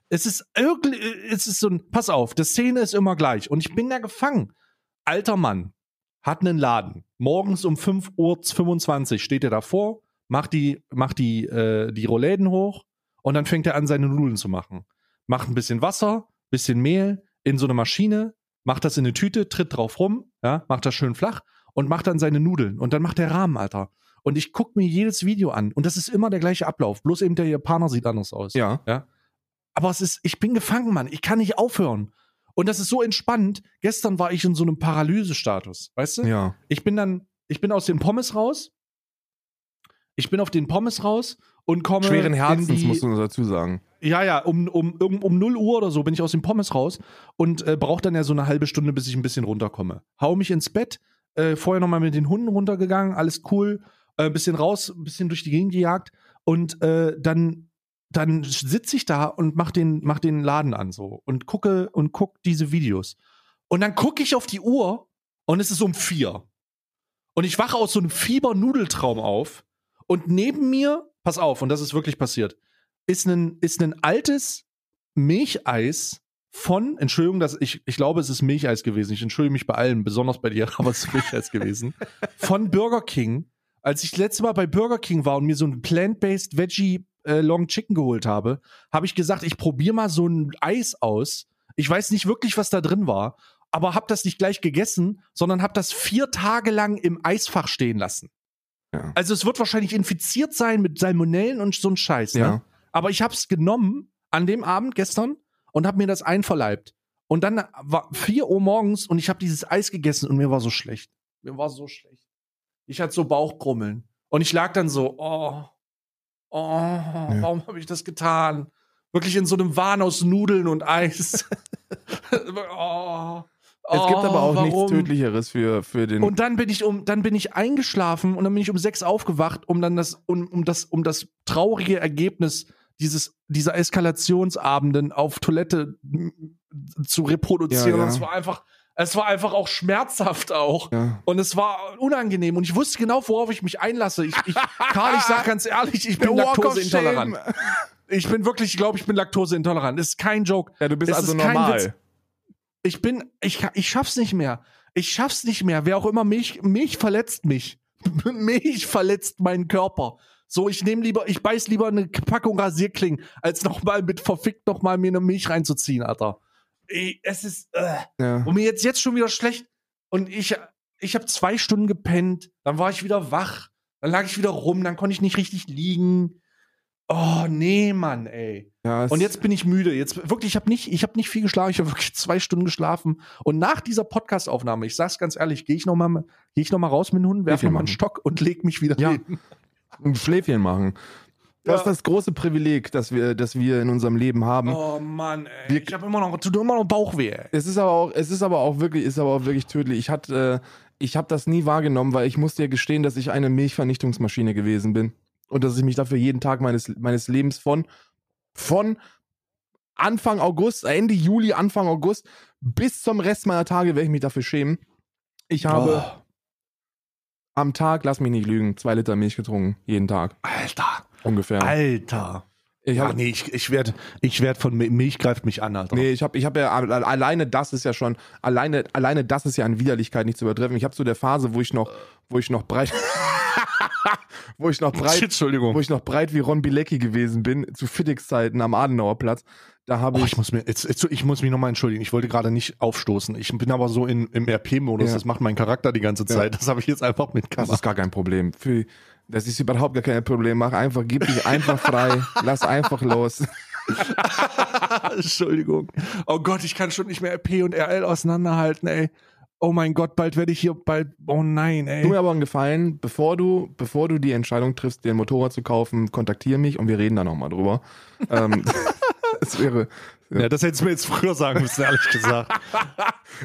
Es ist irgendwie, es ist so ein, pass auf, die Szene ist immer gleich und ich bin da gefangen. Alter Mann hat einen Laden. Morgens um 5.25 Uhr steht er davor, macht die, macht die, äh, die Roläden hoch und dann fängt er an, seine Nudeln zu machen. Macht ein bisschen Wasser, bisschen Mehl in so eine Maschine, macht das in eine Tüte, tritt drauf rum, ja, macht das schön flach und macht dann seine Nudeln. Und dann macht der Rahmen, Alter. Und ich gucke mir jedes Video an und das ist immer der gleiche Ablauf. Bloß eben der Japaner sieht anders aus. Ja. Aber es ist, ich bin gefangen, Mann. Ich kann nicht aufhören. Und das ist so entspannt. Gestern war ich in so einem Paralysestatus, weißt du? Ja. Ich bin dann, ich bin aus den Pommes raus. Ich bin auf den Pommes raus und komme. Schweren Herzens, die, musst du dazu sagen. Ja, ja, um, um, um, um 0 Uhr oder so bin ich aus den Pommes raus und äh, brauche dann ja so eine halbe Stunde, bis ich ein bisschen runterkomme. Hau mich ins Bett, äh, vorher nochmal mit den Hunden runtergegangen, alles cool, äh, bisschen raus, bisschen durch die Gegend gejagt und äh, dann, dann sitze ich da und mach den, mach den Laden an so und gucke und guck diese Videos. Und dann gucke ich auf die Uhr und es ist um vier. Und ich wache aus so einem Fiebernudeltraum auf und neben mir, pass auf, und das ist wirklich passiert, ist ein, ist ein altes Milcheis von, Entschuldigung, dass ich, ich glaube, es ist Milcheis gewesen. Ich entschuldige mich bei allem, besonders bei dir, aber es ist Milcheis gewesen. Von Burger King. Als ich das letzte Mal bei Burger King war und mir so ein Plant-Based Veggie äh, Long Chicken geholt habe, habe ich gesagt, ich probiere mal so ein Eis aus. Ich weiß nicht wirklich, was da drin war, aber hab das nicht gleich gegessen, sondern hab das vier Tage lang im Eisfach stehen lassen. Ja. Also es wird wahrscheinlich infiziert sein mit Salmonellen und so ein Scheiß. Ne? Ja. Aber ich hab's genommen an dem Abend gestern und hab mir das einverleibt. Und dann war 4 Uhr morgens und ich habe dieses Eis gegessen und mir war so schlecht. Mir war so schlecht. Ich hatte so Bauchkrummeln. Und ich lag dann so, oh, oh, warum habe ich das getan? Wirklich in so einem Wahn aus Nudeln und Eis. oh, Es gibt aber auch warum? nichts Tödlicheres für, für den. Und dann bin ich um, dann bin ich eingeschlafen und dann bin ich um sechs aufgewacht, um dann das, um, um das, um das traurige Ergebnis dieses, dieser Eskalationsabenden auf Toilette zu reproduzieren. Ja, ja. Es war einfach, es war einfach auch schmerzhaft auch. ja. Und es war unangenehm und ich wusste genau, worauf ich mich einlasse. Ich, ich Karl, ich sag ganz ehrlich, ich bin laktoseintolerant. Ich bin wirklich, ich glaube, ich bin laktoseintolerant. Das ist kein Joke. Ja, du bist Es also normal. Ich bin, ich, ich schaff's nicht mehr. Ich schaff's nicht mehr. Wer auch immer Milch, Milch verletzt mich. Milch verletzt meinen Körper. So, ich nehme lieber, ich beiß lieber eine Packung Rasierklingen, als nochmal mit verfickt nochmal mir eine Milch reinzuziehen, Alter. Ey, es ist, äh, Ja. und mir jetzt jetzt schon wieder schlecht. Und ich, ich habe zwei Stunden gepennt, dann war ich wieder wach, dann lag ich wieder rum, dann konnte ich nicht richtig liegen. Oh, nee, Mann, ey. Ja, Und jetzt bin ich müde. Jetzt wirklich, ich habe nicht, ich habe nicht viel geschlafen. Ich habe wirklich zwei Stunden geschlafen. Und nach dieser Podcast-Aufnahme, ich sag's ganz ehrlich, gehe ich noch mal, gehe ich noch mal raus mit dem Hund, werfe Schläfchen noch mal einen. Stock und leg mich wieder Ja. hin. ein Schläfchen machen. Das Ja. ist das große Privileg, das wir, das wir in unserem Leben haben. Oh Mann, ey. Wir- ich habe immer noch, tut immer noch Bauchweh. Ey. Es ist aber auch, es ist aber auch wirklich, ist aber auch wirklich tödlich. Ich hatte, äh, ich habe das nie wahrgenommen, weil ich muss dir gestehen, dass ich eine Milchvernichtungsmaschine gewesen bin und dass ich mich dafür jeden Tag meines meines Lebens von von Anfang August, äh, Ende Juli, Anfang August bis zum Rest meiner Tage werde ich mich dafür schämen. Ich habe Oh, am Tag, lass mich nicht lügen, zwei Liter Milch getrunken, jeden Tag Alter, ungefähr. Alter. Ich Ja, hab, nee, ich, ich werde, ich werd von Mi- Milch greift mich an, Alter. Nee, ich habe ich hab ja alle- alleine das ist ja schon alleine alleine das ist ja an Widerlichkeit nicht zu übertreffen. Ich habe so der Phase, wo ich noch wo ich noch breit wo ich noch breit Entschuldigung. wo ich noch breit wie Ron Bilecki gewesen bin zu Fittix Zeiten am Adenauer Platz. Da habe Oh, ich ich muss mir jetzt, jetzt ich muss mich nochmal entschuldigen. Ich wollte gerade nicht aufstoßen. Ich bin aber so in, im RP-Modus. Ja. Das macht mein Charakter die ganze Zeit. Das habe ich jetzt einfach das mitgemacht. ist gar kein Problem. Für, das ist überhaupt gar kein Problem. Mach einfach, gib dich einfach frei, lass einfach los. Entschuldigung. Oh Gott, ich kann schon nicht mehr RP und RL auseinanderhalten, ey. Oh mein Gott, bald werde ich hier bald. Oh nein, Tu mir ey. aber einen Gefallen, bevor du, bevor du die Entscheidung triffst, dir ein Motorrad zu kaufen, kontaktiere mich und wir reden da nochmal drüber. ähm, es wäre, Ja, das hättest du mir jetzt früher sagen müssen, ehrlich gesagt.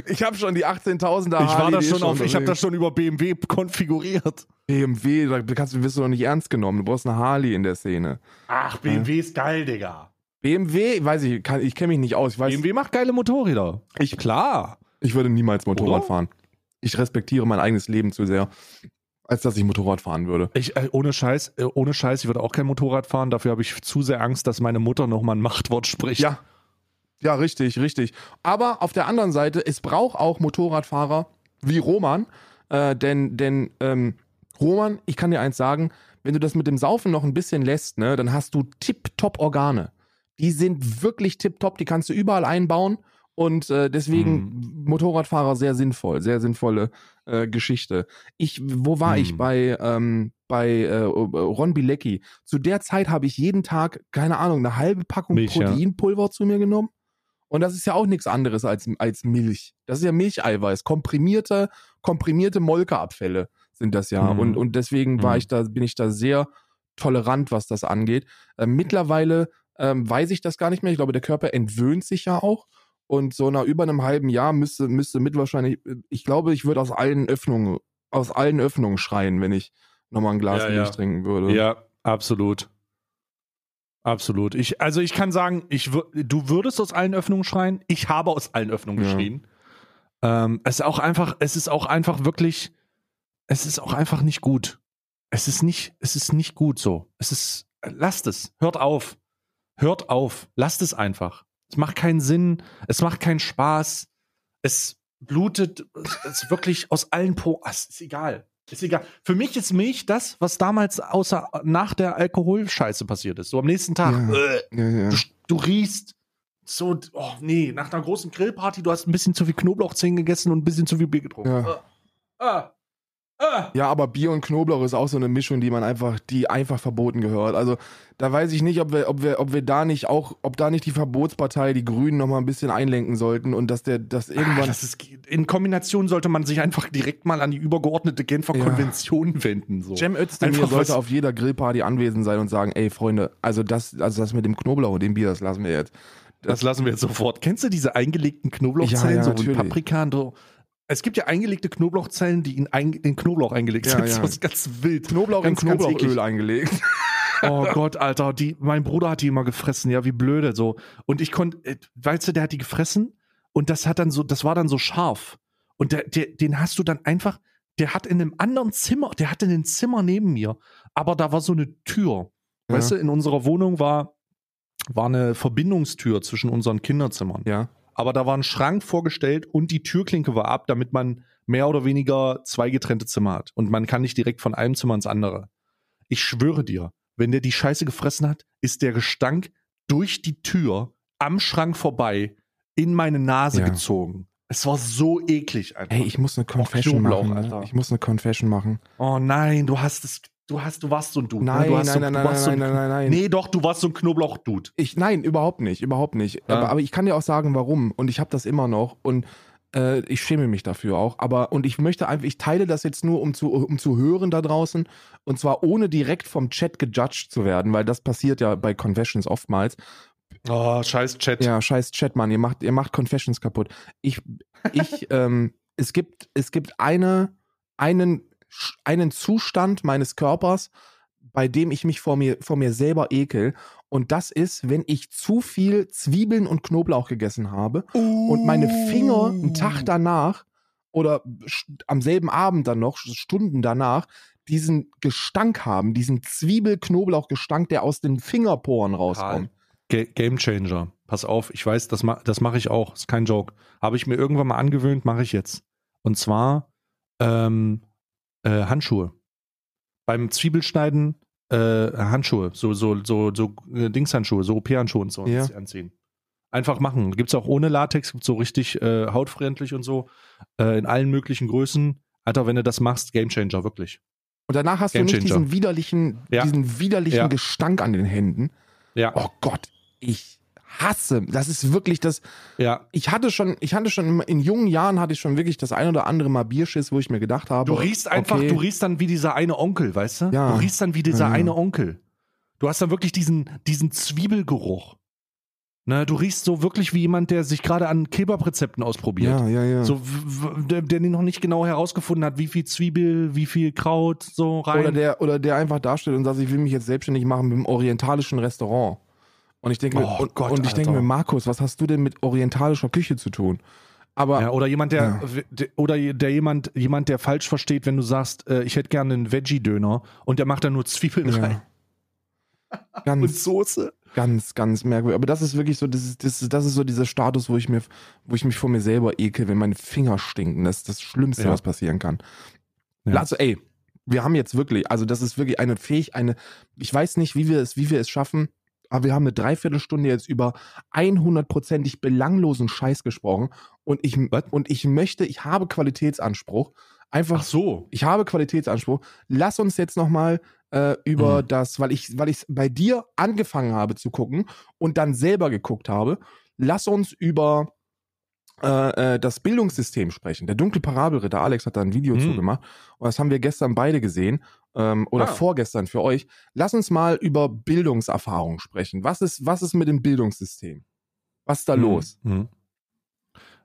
Ich habe schon die 18.000er Ich war da schon auf, ich habe das schon über BMW konfiguriert. BMW, da kannst du wirst du doch nicht ernst genommen. Du brauchst eine Harley in der Szene. Ach, BMW ist geil, Digga. BMW, weiß ich, kann, ich kenne mich nicht aus. Ich weiß, BMW macht geile Motorräder. Ich, klar. ich würde niemals Motorrad Oder? fahren. Ich respektiere mein eigenes Leben zu sehr, als dass ich Motorrad fahren würde. Ich, äh, ohne Scheiß, äh, ohne Scheiß, ich würde auch kein Motorrad fahren. Dafür habe ich zu sehr Angst, dass meine Mutter nochmal ein Machtwort spricht. Ja. Ja, richtig, richtig. Aber auf der anderen Seite, es braucht auch Motorradfahrer wie Roman, äh, denn, denn ähm, Roman, ich kann dir eins sagen, wenn du das mit dem Saufen noch ein bisschen lässt, ne, dann hast du tipptopp Organe. Die sind wirklich tipptopp, die kannst du überall einbauen und äh, deswegen Motorradfahrer sehr sinnvoll, sehr sinnvolle äh, Geschichte. Ich, wo war ich Hm. bei ähm, bei äh, Ron Bilecki? Zu der Zeit habe ich jeden Tag keine Ahnung eine halbe Packung Milch, ja. Proteinpulver zu mir genommen. Und das ist ja auch nichts anderes als, als Milch. Das ist ja Milcheiweiß. Komprimierte, komprimierte Molkeabfälle sind das ja. Mhm. Und, und deswegen war Mhm. ich da, bin ich da sehr tolerant, was das angeht. Ähm, mittlerweile ähm, weiß ich das gar nicht mehr. Ich glaube, der Körper entwöhnt sich ja auch. Und so nach über einem halben Jahr müsste, müsste mit wahrscheinlich, ich glaube, ich würde aus allen Öffnungen, aus allen Öffnungen schreien, wenn ich nochmal ein Glas Ja, Milch ja. trinken würde. Ja, absolut. Absolut. Ich, also ich kann sagen, ich, du würdest aus allen Öffnungen schreien. Ich habe aus allen Öffnungen Ja. geschrien. Ähm, es ist auch einfach, es ist auch einfach wirklich, es ist auch einfach nicht gut. Es ist nicht, es ist nicht gut so. Es ist, lasst es. Hört auf. Hört auf. Lasst es einfach. Es macht keinen Sinn. Es macht keinen Spaß. Es blutet, es ist wirklich aus allen Po. Es ist egal. Ist egal. Für mich ist Milch das, was damals außer nach der Alkoholscheiße passiert ist. So am nächsten Tag. Ja. Äh, Ja, du, du riechst, So, oh nee, nach einer großen Grillparty, du hast ein bisschen zu viel Knoblauchzehen gegessen und ein bisschen zu viel Bier getrunken. Ja. Ah, ah. Ja, aber Bier und Knoblauch ist auch so eine Mischung, die man einfach, die einfach verboten gehört. Also da weiß ich nicht, ob wir, ob wir, ob wir da nicht auch, ob da nicht die Verbotspartei, die Grünen, noch mal ein bisschen einlenken sollten und dass der, dass Ah, irgendwann. das ist, in Kombination sollte man sich einfach direkt mal an die übergeordnete Genfer Ja. Konvention wenden. So. Cem Özdemir Einfach sollte auf jeder Grillparty anwesend sein und sagen, ey Freunde, also das, also das mit dem Knoblauch und dem Bier, das lassen wir jetzt. Das lassen wir jetzt sofort. Kennst du diese eingelegten Knoblauchzellen, Ja, ja, so mit natürlich. Paprika und so? Es gibt ja eingelegte Knoblauchzellen, die in, ein, in Knoblauch eingelegt Ja, sind. ja. Das ist ganz wild. Knoblauch ganz, in Knoblauchöl eingelegt. Oh Gott, Alter, die, mein Bruder hat die immer gefressen, ja, wie blöde so. Und ich konnte, äh, weißt du, der hat die gefressen und das hat dann so, das war dann so scharf. Und der, der, den hast du dann einfach, der hat in einem anderen Zimmer, der hatte ein Zimmer neben mir, aber da war so eine Tür. Ja. Weißt du, in unserer Wohnung war, war eine Verbindungstür zwischen unseren Kinderzimmern. Ja. Aber da war ein Schrank vorgestellt und die Türklinke war ab, damit man mehr oder weniger zwei getrennte Zimmer hat. Und man kann nicht direkt von einem Zimmer ins andere. Ich schwöre dir, wenn der die Scheiße gefressen hat, ist der Gestank durch die Tür am Schrank vorbei in meine Nase Ja. gezogen. Es war so eklig, Alter. Ey, ich muss eine Confession Knoblauch, machen. Alter. Ne? Ich muss eine Confession machen. oh nein, du hast es, du hast, du warst so ein Dude. ne? Nein, nein, so, nein, nein, so nein, ein, nein, nein, nein. Nee, doch, du warst so ein Knoblauch-Dude. Ich, nein, überhaupt nicht, überhaupt nicht. Ja. Aber, aber ich kann dir auch sagen, warum. Und ich habe das immer noch. Und äh, ich schäme mich dafür auch. Aber und ich möchte einfach, ich teile das jetzt nur, um zu, um zu hören da draußen. Und zwar ohne direkt vom Chat gejudged zu werden, weil das passiert ja bei Confessions oftmals. Oh, scheiß Chat. Ja, scheiß Chat, Mann, ihr macht, ihr macht Confessions kaputt. Ich, ich, ähm, es gibt, es gibt eine, einen, einen Zustand meines Körpers, bei dem ich mich vor mir, vor mir selber ekel. Und das ist, wenn ich zu viel Zwiebeln und Knoblauch gegessen habe und meine Finger einen Tag danach oder am selben Abend dann noch, Stunden danach, diesen Gestank haben, diesen Zwiebel-Knoblauch-Gestank, der aus den Fingerporen rauskommt. Ga- Game Changer. Pass auf, ich weiß, das, ma das mache ich auch. Ist kein Joke. Habe ich mir irgendwann mal angewöhnt, mache ich jetzt. Und zwar ähm, äh, Handschuhe. Beim Zwiebelschneiden äh, Handschuhe, so, so, so, so äh, Dingshandschuhe, so OP-Handschuhe und so Ja. anziehen. Einfach machen. Gibt's auch ohne Latex, gibt's so richtig äh, hautfreundlich und so. Äh, in allen möglichen Größen. Alter, wenn du das machst, Game Changer, wirklich. Und danach hast Game du nicht Changer. diesen widerlichen, Ja. diesen widerlichen Ja. Gestank an den Händen. Ja, Oh Gott, ich hasse. Das ist wirklich das. ja. Ich hatte schon, ich hatte schon in jungen Jahren hatte ich schon wirklich das ein oder andere Mal Bierschiss, wo ich mir gedacht habe. Du riechst einfach, okay, du riechst dann wie dieser eine Onkel, weißt du? Ja. Du riechst dann wie dieser Ja, eine Onkel. Du hast dann wirklich diesen, diesen Zwiebelgeruch. Ne, du riechst so wirklich wie jemand, der sich gerade an Kebab-Rezepten ausprobiert. Ja, ja, ja. So, der, der noch nicht genau herausgefunden hat, wie viel Zwiebel, wie viel Kraut so rein. oder der, oder der einfach dasteht und sagt, ich will mich jetzt selbstständig machen mit einem orientalischen Restaurant. Und ich denke, mir, Oh und, Gott, und ich denke mir, Markus, was hast du denn mit orientalischer Küche zu tun? Aber ja, oder jemand, der, der oder der jemand, jemand, der falsch versteht, wenn du sagst, äh, ich hätte gerne einen Veggie-Döner und der macht da nur Zwiebeln Ja. rein und ganz, Soße. ganz, ganz merkwürdig. Aber das ist wirklich so, das ist, das ist, das ist so dieser Status, wo ich mir, wo ich mich vor mir selber ekel, wenn meine Finger stinken. Das ist das Schlimmste, Ja. was passieren kann. Ja. Also, ey, wir haben jetzt wirklich, also das ist wirklich eine Fähig, eine, ich weiß nicht, wie wir es, wie wir es schaffen, aber wir haben eine Dreiviertelstunde jetzt über 100%ig belanglosen Scheiß gesprochen und ich, und ich möchte, ich habe Qualitätsanspruch. Einfach Ach so. ich habe Qualitätsanspruch. Lass uns jetzt nochmal äh, über Mhm. das, weil ich, weil ich bei dir angefangen habe zu gucken und dann selber geguckt habe. Lass uns über äh, äh, das Bildungssystem sprechen. Der dunkle Parabelritter, Alex hat da ein Video Mhm. zugemacht und das haben wir gestern beide gesehen ähm, oder Ah. vorgestern für euch. Lass uns mal über Bildungserfahrung sprechen. Was ist, was ist mit dem Bildungssystem? Was ist da Mhm. los? Mhm.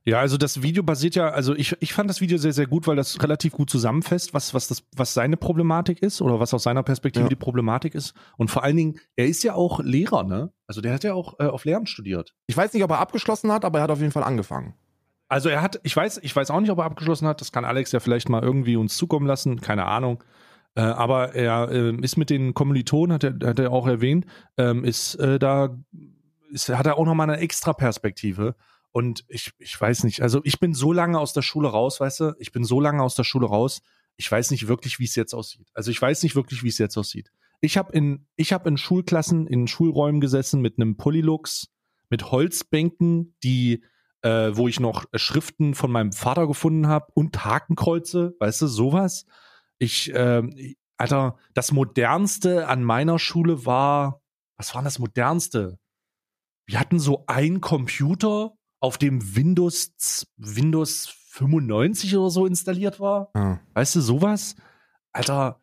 Ja, also das Video basiert ja, also ich, ich fand das Video sehr, sehr gut, weil das relativ gut zusammenfasst, was, was, das, was seine Problematik ist oder was aus seiner Perspektive Ja. die Problematik ist. Und vor allen Dingen, er ist ja auch Lehrer, ne? Also der hat ja auch äh, auf Lehramt studiert. Ich weiß nicht, ob er abgeschlossen hat, aber er hat auf jeden Fall angefangen. Also er hat, ich weiß, ich weiß auch nicht, ob er abgeschlossen hat. Das kann Alex ja vielleicht mal irgendwie uns zukommen lassen, keine Ahnung. Äh, aber er ähm, ist mit den Kommilitonen, hat er, hat er auch erwähnt, ähm, ist äh, da, ist, hat er auch nochmal eine extra Perspektive. Und ich, ich weiß nicht, also ich bin so lange aus der Schule raus, weißt du, ich bin so lange aus der Schule raus, ich weiß nicht wirklich, wie es jetzt aussieht. Also ich weiß nicht wirklich, wie es jetzt aussieht. Ich habe in, ich habe in Schulklassen, in Schulräumen gesessen mit einem Polylux, mit Holzbänken, die, äh, wo ich noch Schriften von meinem Vater gefunden habe und Hakenkreuze, weißt du, sowas. Ich, äh, Alter, das modernste an meiner Schule war, was war das modernste? Wir hatten so einen Computer, auf dem Windows, Windows 95 oder so installiert war. Ah. Weißt du, sowas? Alter,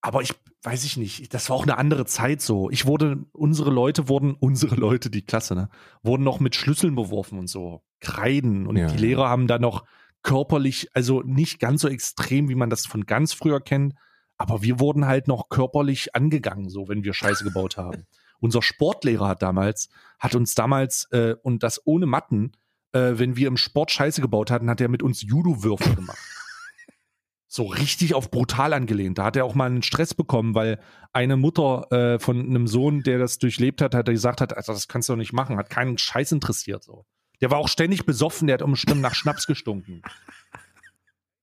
aber ich weiß ich nicht, das war auch eine andere Zeit so. Ich wurde, unsere Leute wurden, unsere Leute, die Klasse, ne, wurden noch mit Schlüsseln beworfen und so, Kreiden. Und Ja. die Lehrer haben da noch körperlich, also nicht ganz so extrem, wie man das von ganz früher kennt, aber wir wurden halt noch körperlich angegangen, so, wenn wir Scheiße gebaut haben. Unser Sportlehrer hat damals, hat uns damals, äh, und das ohne Matten, äh, wenn wir im Sport Scheiße gebaut hatten, hat er mit uns Judo-Würfe gemacht. So richtig auf brutal angelehnt. Da hat er auch mal einen Stress bekommen, weil eine Mutter äh, von einem Sohn, der das durchlebt hat, hat er gesagt hat, also das kannst du doch nicht machen, hat keinen Scheiß interessiert. So. Der war auch ständig besoffen, der hat umstimmt nach Schnaps gestunken.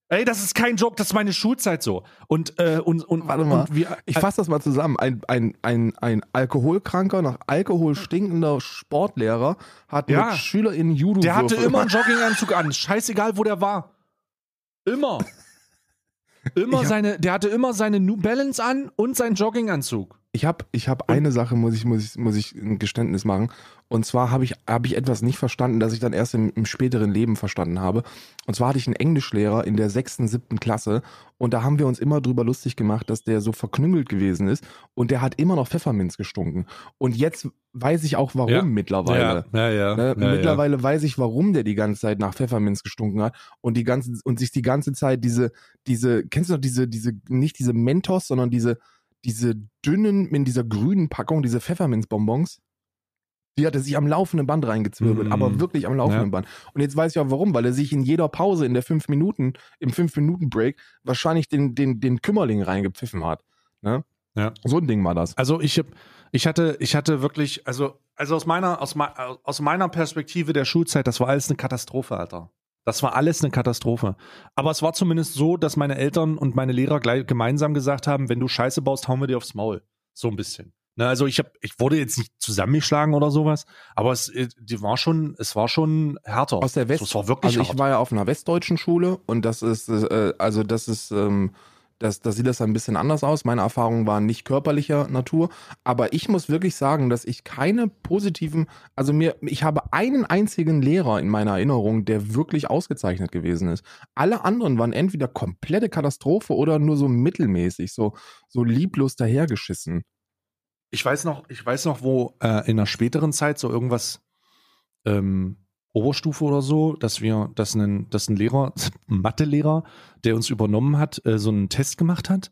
Ey, das ist kein Joke, das ist meine Schulzeit so. Und, äh, und, und, Warte mal, und wir, Ich fasse das mal zusammen. Ein, ein, ein, ein alkoholkranker, nach Alkohol stinkender Sportlehrer hat Ja. mit SchülerInnen judo Der hatte immer einen Jogginganzug an. Scheißegal, wo der war. Immer. Immer hab- seine, der hatte immer seine New Balance an und seinen Jogginganzug. Ich habe ich hab eine Sache, muss ich, muss, ich, muss ich ein Geständnis machen. Und zwar habe ich, hab ich etwas nicht verstanden, das ich dann erst im, im späteren Leben verstanden habe. Und zwar hatte ich einen Englischlehrer in der sechsten, siebten Klasse. Und da haben wir uns immer drüber lustig gemacht, dass der so verknüngelt gewesen ist. Und der hat immer noch Pfefferminz gestunken. Und jetzt weiß ich auch warum Ja. mittlerweile. ja, ja. Ne? Mittlerweile weiß ich, warum der die ganze Zeit nach Pfefferminz gestunken hat und die ganze und sich die ganze Zeit diese diese kennst du noch diese diese nicht diese Mentos, sondern diese diese dünnen in dieser grünen Packung diese Pfefferminzbonbons. Die hat er sich am laufenden Band reingezwirbelt, Mm. aber wirklich am laufenden Ja. Band. Und jetzt weiß ich auch warum, weil er sich in jeder Pause in der fünf Minuten im fünf Minuten Break wahrscheinlich den den den Kümmerling reingepfiffen hat. Ne? Ja. So ein Ding war das. Also ich hab, ich hatte, ich hatte wirklich, also, also aus meiner, aus, aus meiner Perspektive der Schulzeit, das war alles eine Katastrophe, Alter. Das war alles eine Katastrophe. Aber es war zumindest so, dass meine Eltern und meine Lehrer gleich gemeinsam gesagt haben, wenn du Scheiße baust, hauen wir dir aufs Maul. So ein bisschen. Ne, also ich hab, ich wurde jetzt nicht zusammengeschlagen oder sowas, aber es, äh, die war schon, es war schon härter. Aus der West, So, es war wirklich also ich hart. war ja auf einer westdeutschen Schule und das ist, äh, also das ist, ähm, das, da sieht das ein bisschen anders aus. Meine Erfahrungen waren nicht körperlicher Natur, aber ich muss wirklich sagen, dass ich keine positiven, also mir, ich habe einen einzigen Lehrer in meiner Erinnerung, der wirklich ausgezeichnet gewesen ist. Alle anderen waren entweder komplette Katastrophe oder nur so mittelmäßig, so, so lieblos dahergeschissen. Ich weiß noch, ich weiß noch, wo äh, in einer späteren Zeit so irgendwas ähm, Oberstufe oder so, dass wir, dass ein, dass ein Lehrer, ein Mathelehrer, der uns übernommen hat, äh, so einen Test gemacht hat.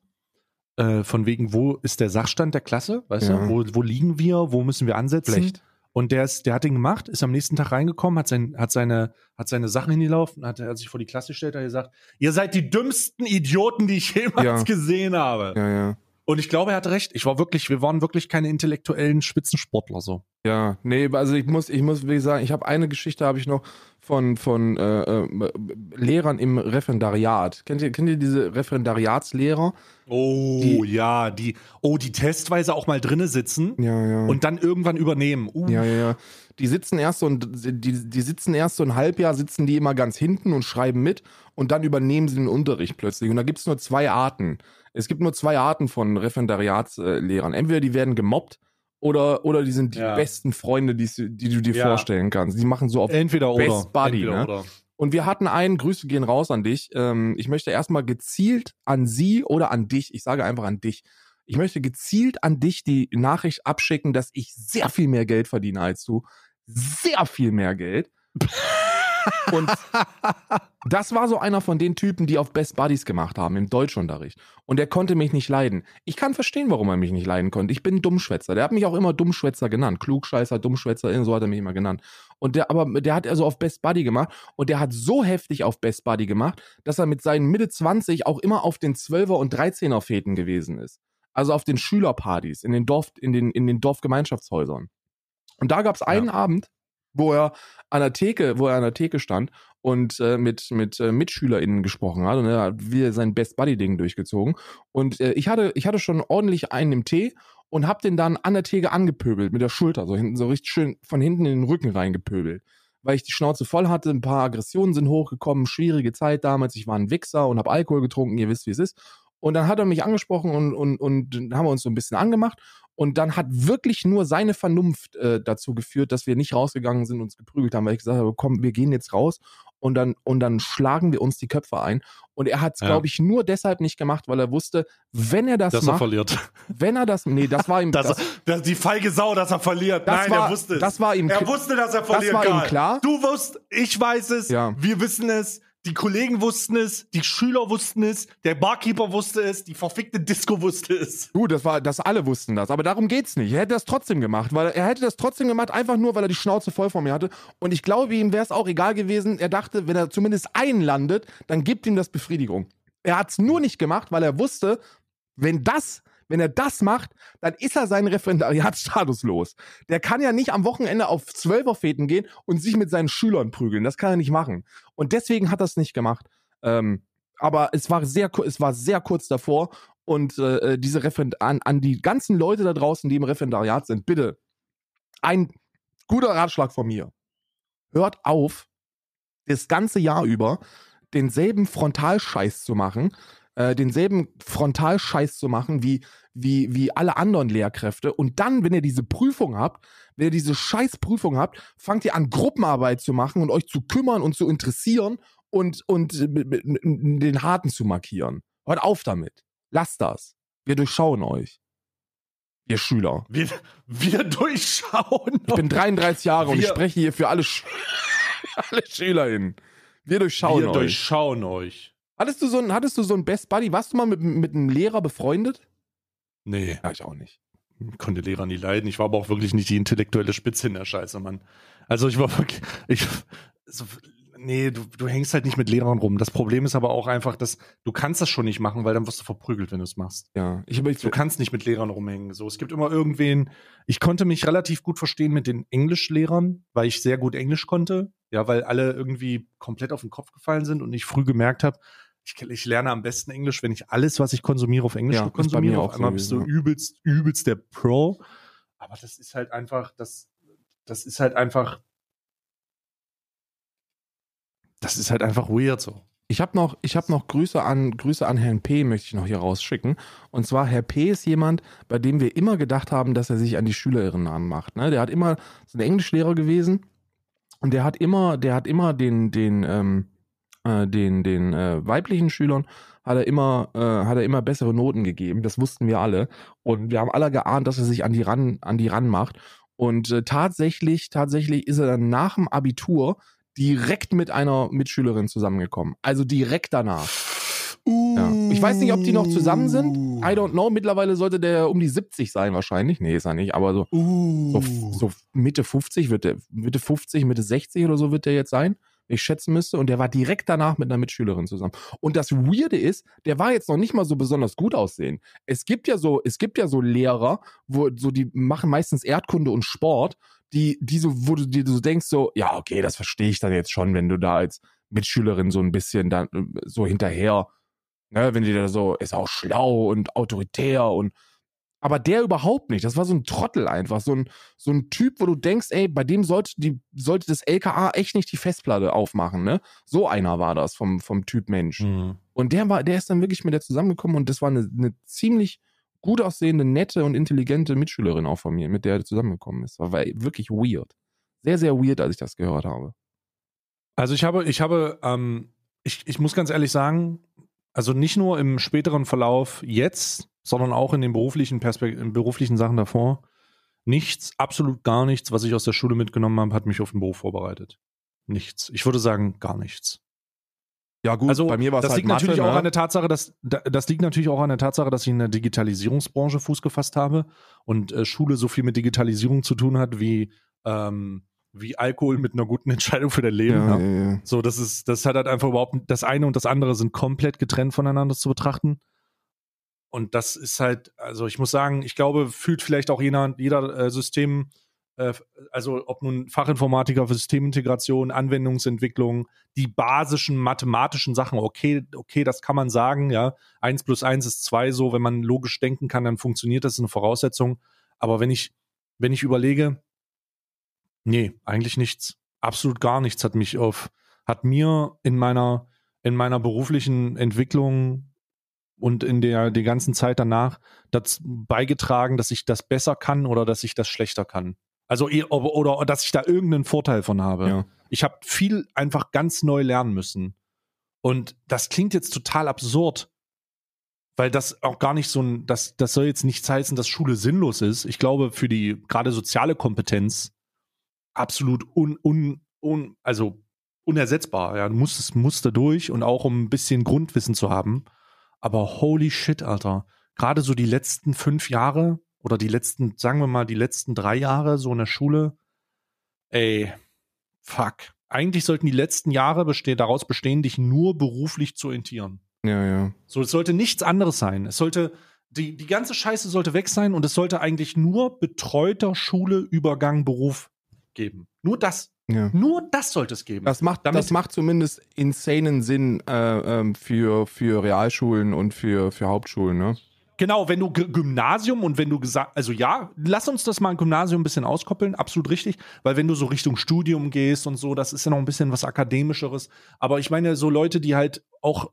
Äh, von wegen, wo ist der Sachstand der Klasse? Weißt Ja. du, wo, wo liegen wir, wo müssen wir ansetzen? Schlecht. Und der ist, der hat den gemacht, ist am nächsten Tag reingekommen, hat, sein, hat, seine, hat seine Sachen hingelaufen, hat, hat sich vor die Klasse gestellt, hat gesagt, ihr seid die dümmsten Idioten, die ich jemals Ja. gesehen habe. Ja, ja. Und ich glaube, er hatte recht. Ich war wirklich, wir waren wirklich keine intellektuellen Spitzensportler so. Ja, nee, also ich muss, ich muss, wie sagen, ich habe eine Geschichte habe ich noch von von äh, äh, Lehrern im Referendariat. Kennt ihr, kennt ihr diese Referendariatslehrer? Oh, Die- ja, die, oh, die testweise auch mal drinne sitzen Ja, ja. und dann irgendwann übernehmen. Uh, ja, ja, ja. Die sitzen erst so und die, die sitzen erst so ein Halbjahr, sitzen die immer ganz hinten und schreiben mit und dann übernehmen sie den Unterricht plötzlich. Und da gibt es nur zwei Arten. Es gibt nur zwei Arten von Referendariatslehrern. Entweder die werden gemobbt oder, oder die sind die Ja. besten Freunde, die, die du dir Ja. vorstellen kannst. Die machen so auf Entweder oder. Best Buddy, Entweder ne? oder. Und wir hatten einen, Grüße gehen raus an dich. Ähm, ich möchte erstmal gezielt an sie oder an dich, ich sage einfach an dich. Ich möchte gezielt an dich die Nachricht abschicken, dass ich sehr viel mehr Geld verdiene als du. Sehr viel mehr Geld. Und das war so einer von den Typen, die auf Best Buddies gemacht haben im Deutschunterricht. Und der konnte mich nicht leiden. Ich kann verstehen, warum er mich nicht leiden konnte. Ich bin Dummschwätzer. Der hat mich auch immer Dummschwätzer genannt. Klugscheißer, Dummschwätzer, so hat er mich immer genannt. Und der, aber der hat also auf Best Buddy gemacht und der hat so heftig auf Best Buddy gemacht, dass er mit seinen Mitte 20 auch immer auf den 12er und 13er Fäden gewesen ist. Also auf den Schülerpartys, in den Dorf, in den, in den Dorfgemeinschaftshäusern. Und da gab es einen Abend, wo er an der Theke, wo er an der Theke stand und äh, mit mit äh, MitschülerInnen gesprochen hat und er hat wieder sein Best Buddy Ding durchgezogen und äh, ich hatte ich hatte schon ordentlich einen im Tee und hab den dann an der Theke angepöbelt mit der Schulter, so hinten, so richtig schön von hinten in den Rücken reingepöbelt. Weil ich die Schnauze voll hatte, ein paar Aggressionen sind hochgekommen, schwierige Zeit damals, ich war ein Wichser und hab Alkohol getrunken, ihr wisst, wie es ist. Und dann hat er mich angesprochen und, und, und haben wir uns so ein bisschen angemacht. Und dann hat wirklich nur seine Vernunft äh, dazu geführt, dass wir nicht rausgegangen sind und uns geprügelt haben, weil ich gesagt habe, komm, wir gehen jetzt raus und dann, und dann schlagen wir uns die Köpfe ein. Und er hat es, Ja. glaube ich, nur deshalb nicht gemacht, weil er wusste, wenn er das Dass er macht, verliert. wenn er das, nee, das war ihm, Dass das, er, dass die feige Sau, dass er verliert. Das Nein, war- er wusste es. das war ihm Er wusste, dass er verliert. war ihm Karl. klar. Du wusst, ich weiß es. Ja. Wir wissen es. Die Kollegen wussten es. Die Schüler wussten es. Der Barkeeper wusste es. Die verfickte Disco wusste es. Gut, das war, das alle wussten das, aber darum geht's nicht. Er hätte das trotzdem gemacht, weil er hätte das trotzdem gemacht, einfach nur, weil er die Schnauze voll von mir hatte. Und ich glaube, ihm wäre es auch egal gewesen. Er dachte, wenn er zumindest einen landet, dann gibt ihm das Befriedigung. Er hat's nur nicht gemacht, weil er wusste, wenn das, wenn er das macht, dann ist er seinen Referendariatsstatus los. Der kann ja nicht am Wochenende auf Zwölferfeten gehen und sich mit seinen Schülern prügeln. Das kann er nicht machen. Und deswegen hat er es nicht gemacht. Ähm, aber es war sehr, es war sehr kurz davor und äh, diese Referend an, an die ganzen Leute da draußen, die im Referendariat sind, bitte ein guter Ratschlag von mir. Hört auf, das ganze Jahr über denselben Frontalscheiß zu machen, äh, denselben Frontalscheiß zu machen wie, wie, wie alle anderen Lehrkräfte. Und dann, wenn ihr diese Prüfung habt, wenn ihr diese Scheißprüfung habt, fangt ihr an, Gruppenarbeit zu machen und euch zu kümmern und zu interessieren und, und äh, den Harten zu markieren. Hört auf damit. Lasst das. Wir durchschauen euch. Ihr Schüler. Wir, wir durchschauen. Ich bin 33 Jahre und ich Wir- spreche hier für alle, Sch alle SchülerInnen. Wir durchschauen wir euch. durchschauen euch. Hattest du so ein, hattest du so ein Best Buddy? Warst du mal mit, mit einem Lehrer befreundet? Nee, Ja, ich auch nicht. konnte Lehrer nie leiden. Ich war aber auch wirklich nicht die intellektuelle Spitze in der Scheiße, Mann. Also ich war wirklich, ich, so, nee, du, du hängst halt nicht mit Lehrern rum. Das Problem ist aber auch einfach, dass du kannst das schon nicht machen, weil dann wirst du verprügelt, wenn du es machst. Ja, ich, ich, Du kannst nicht mit Lehrern rumhängen. So, es gibt immer irgendwen. Ich konnte mich relativ gut verstehen mit den Englischlehrern, weil ich sehr gut Englisch konnte. Ja, weil alle irgendwie komplett auf den Kopf gefallen sind und ich früh gemerkt habe, ich, ich lerne am besten Englisch, wenn ich alles, was ich konsumiere, auf Englisch Ja, konsumiere. mir Auf einmal bist du übelst, übelst der Pro. Aber das ist halt einfach, das, das ist halt einfach, das ist halt einfach weird so. Ich habe noch, ich hab noch Grüße an, Grüße an Herrn P. möchte ich noch hier rausschicken. Und zwar, Herr P. ist jemand, bei dem wir immer gedacht haben, dass er sich an die Schülerinnen anmacht. Ne? Der hat immer, ist ein Englischlehrer gewesen und der hat immer, der hat immer den, den, ähm, äh, den, den äh, weiblichen Schülern hat er immer, äh, hat er immer bessere Noten gegeben. Das wussten wir alle. Und wir haben alle geahnt, dass er sich an die ran, an die ran macht. Und äh, tatsächlich, tatsächlich ist er dann nach dem Abitur direkt mit einer Mitschülerin zusammengekommen. Also direkt danach. Ja. Ich weiß nicht, ob die noch zusammen sind. I don't know. Mittlerweile sollte der um die 70 sein wahrscheinlich. Nee, ist er nicht. Aber so, so, so Mitte 50 wird der, Mitte 50, Mitte 60 oder so wird der jetzt sein, ich schätzen müsste. Und der war direkt danach mit einer Mitschülerin zusammen. Und das Weirde ist, der war jetzt noch nicht mal so besonders gut aussehen. Es gibt ja so, es gibt ja so Lehrer, wo so die machen meistens Erdkunde und Sport, die, die so, wo du dir so denkst, so, ja, okay, das verstehe ich dann jetzt schon, wenn du da als Mitschülerin so ein bisschen dann äh, so hinterher, ne, wenn die da so, ist auch schlau und autoritär und aber der überhaupt nicht. Das war so ein Trottel einfach. So ein, so ein Typ, wo du denkst, ey, bei dem sollte, die, sollte das LKA echt nicht die Festplatte aufmachen, ne? So einer war das vom, vom Typ Mensch. Mhm. Und der war, der ist dann wirklich mit der zusammengekommen und das war eine, eine ziemlich gut aussehende, nette und intelligente Mitschülerin auch von mir, mit der er zusammengekommen ist. War wirklich weird. Sehr, sehr weird, als ich das gehört habe. Also ich habe, ich habe, ähm, ich, ich muss ganz ehrlich sagen, also nicht nur im späteren Verlauf jetzt, sondern auch in den beruflichen Perspekt in beruflichen Sachen davor, nichts, absolut gar nichts, was ich aus der Schule mitgenommen habe, hat mich auf den Beruf vorbereitet. Nichts. Ich würde sagen, gar nichts. Ja, gut, Also bei mir war es halt liegt Mathe, natürlich auch ne? an der Tatsache, dass da- das liegt natürlich auch an der Tatsache, dass ich in der Digitalisierungsbranche Fuß gefasst habe und äh, Schule so viel mit Digitalisierung zu tun hat wie ähm, wie Alkohol mit einer guten Entscheidung für dein Leben. Ja. ja, ja. So, das ist, das hat halt einfach überhaupt, das eine und das andere sind komplett getrennt voneinander zu betrachten. Und das ist halt, also ich muss sagen, ich glaube, fühlt vielleicht auch jeder, jeder äh, System, äh, also ob nun Fachinformatiker für Systemintegration, Anwendungsentwicklung, die basischen mathematischen Sachen, okay, okay, das kann man sagen, ja, eins plus eins ist zwei so, wenn man logisch denken kann, dann funktioniert das, ist eine Voraussetzung. Aber wenn ich, wenn ich überlege, nee, eigentlich nichts, absolut gar nichts hat mich auf, hat mir in meiner, in meiner beruflichen Entwicklung und in der die ganzen Zeit danach dazu beigetragen, dass ich das besser kann oder dass ich das schlechter kann. Also oder, oder dass ich da irgendeinen Vorteil von habe. Ja. Ich habe viel einfach ganz neu lernen müssen. Und das klingt jetzt total absurd, weil das auch gar nicht so ein, das, das soll jetzt nichts heißen, dass Schule sinnlos ist. Ich glaube, für die gerade soziale Kompetenz absolut un, un, un also unersetzbar. Ja, du musst, musst da durch und auch um ein bisschen Grundwissen zu haben. Aber holy shit, Alter. Gerade so die letzten fünf Jahre oder die letzten, sagen wir mal, die letzten drei Jahre so in der Schule, ey, fuck. Eigentlich sollten die letzten Jahre bestehen, daraus bestehen, dich nur beruflich zu orientieren. Ja, ja. So, es sollte nichts anderes sein. Es sollte, die, die ganze Scheiße sollte weg sein und es sollte eigentlich nur betreuter Schule, Übergang, Beruf geben. Nur das. Ja. Nur das sollte es geben. Das macht, das macht zumindest insanen Sinn äh, ähm, für, für Realschulen und für, für Hauptschulen, ne? Genau, wenn du G Gymnasium und wenn du gesagt, also ja, lass uns das mal ein Gymnasium ein bisschen auskoppeln, absolut richtig, weil wenn du so Richtung Studium gehst und so, das ist ja noch ein bisschen was akademischeres. Aber ich meine, so Leute, die halt auch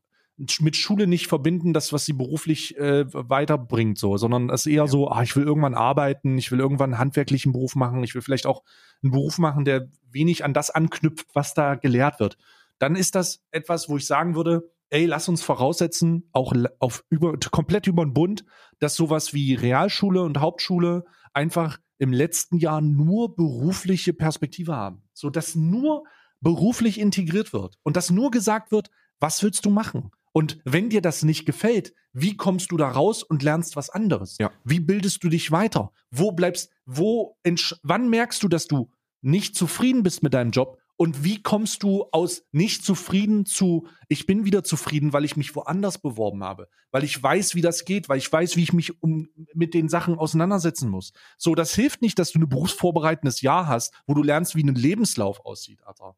mit Schule nicht verbinden, das, was sie beruflich äh, weiterbringt, so, sondern es eher ja. so, ah, ich will irgendwann arbeiten, ich will irgendwann einen handwerklichen Beruf machen, ich will vielleicht auch einen Beruf machen, der wenig an das anknüpft, was da gelehrt wird. Dann ist das etwas, wo ich sagen würde, ey, lass uns voraussetzen, auch auf über, komplett über den Bund, dass sowas wie Realschule und Hauptschule einfach im letzten Jahr nur berufliche Perspektive haben. So dass nur beruflich integriert wird und dass nur gesagt wird, was willst du machen? Und wenn dir das nicht gefällt, wie kommst du da raus und lernst was anderes? Ja. Wie bildest du dich weiter? Wo bleibst, wo, wann merkst du, dass du nicht zufrieden bist mit deinem Job? Und wie kommst du aus nicht zufrieden zu, ich bin wieder zufrieden, weil ich mich woanders beworben habe, weil ich weiß, wie das geht, weil ich weiß, wie ich mich um, mit den Sachen auseinandersetzen muss. So, das hilft nicht, dass du ein berufsvorbereitendes Jahr hast, wo du lernst, wie ein Lebenslauf aussieht, Alter.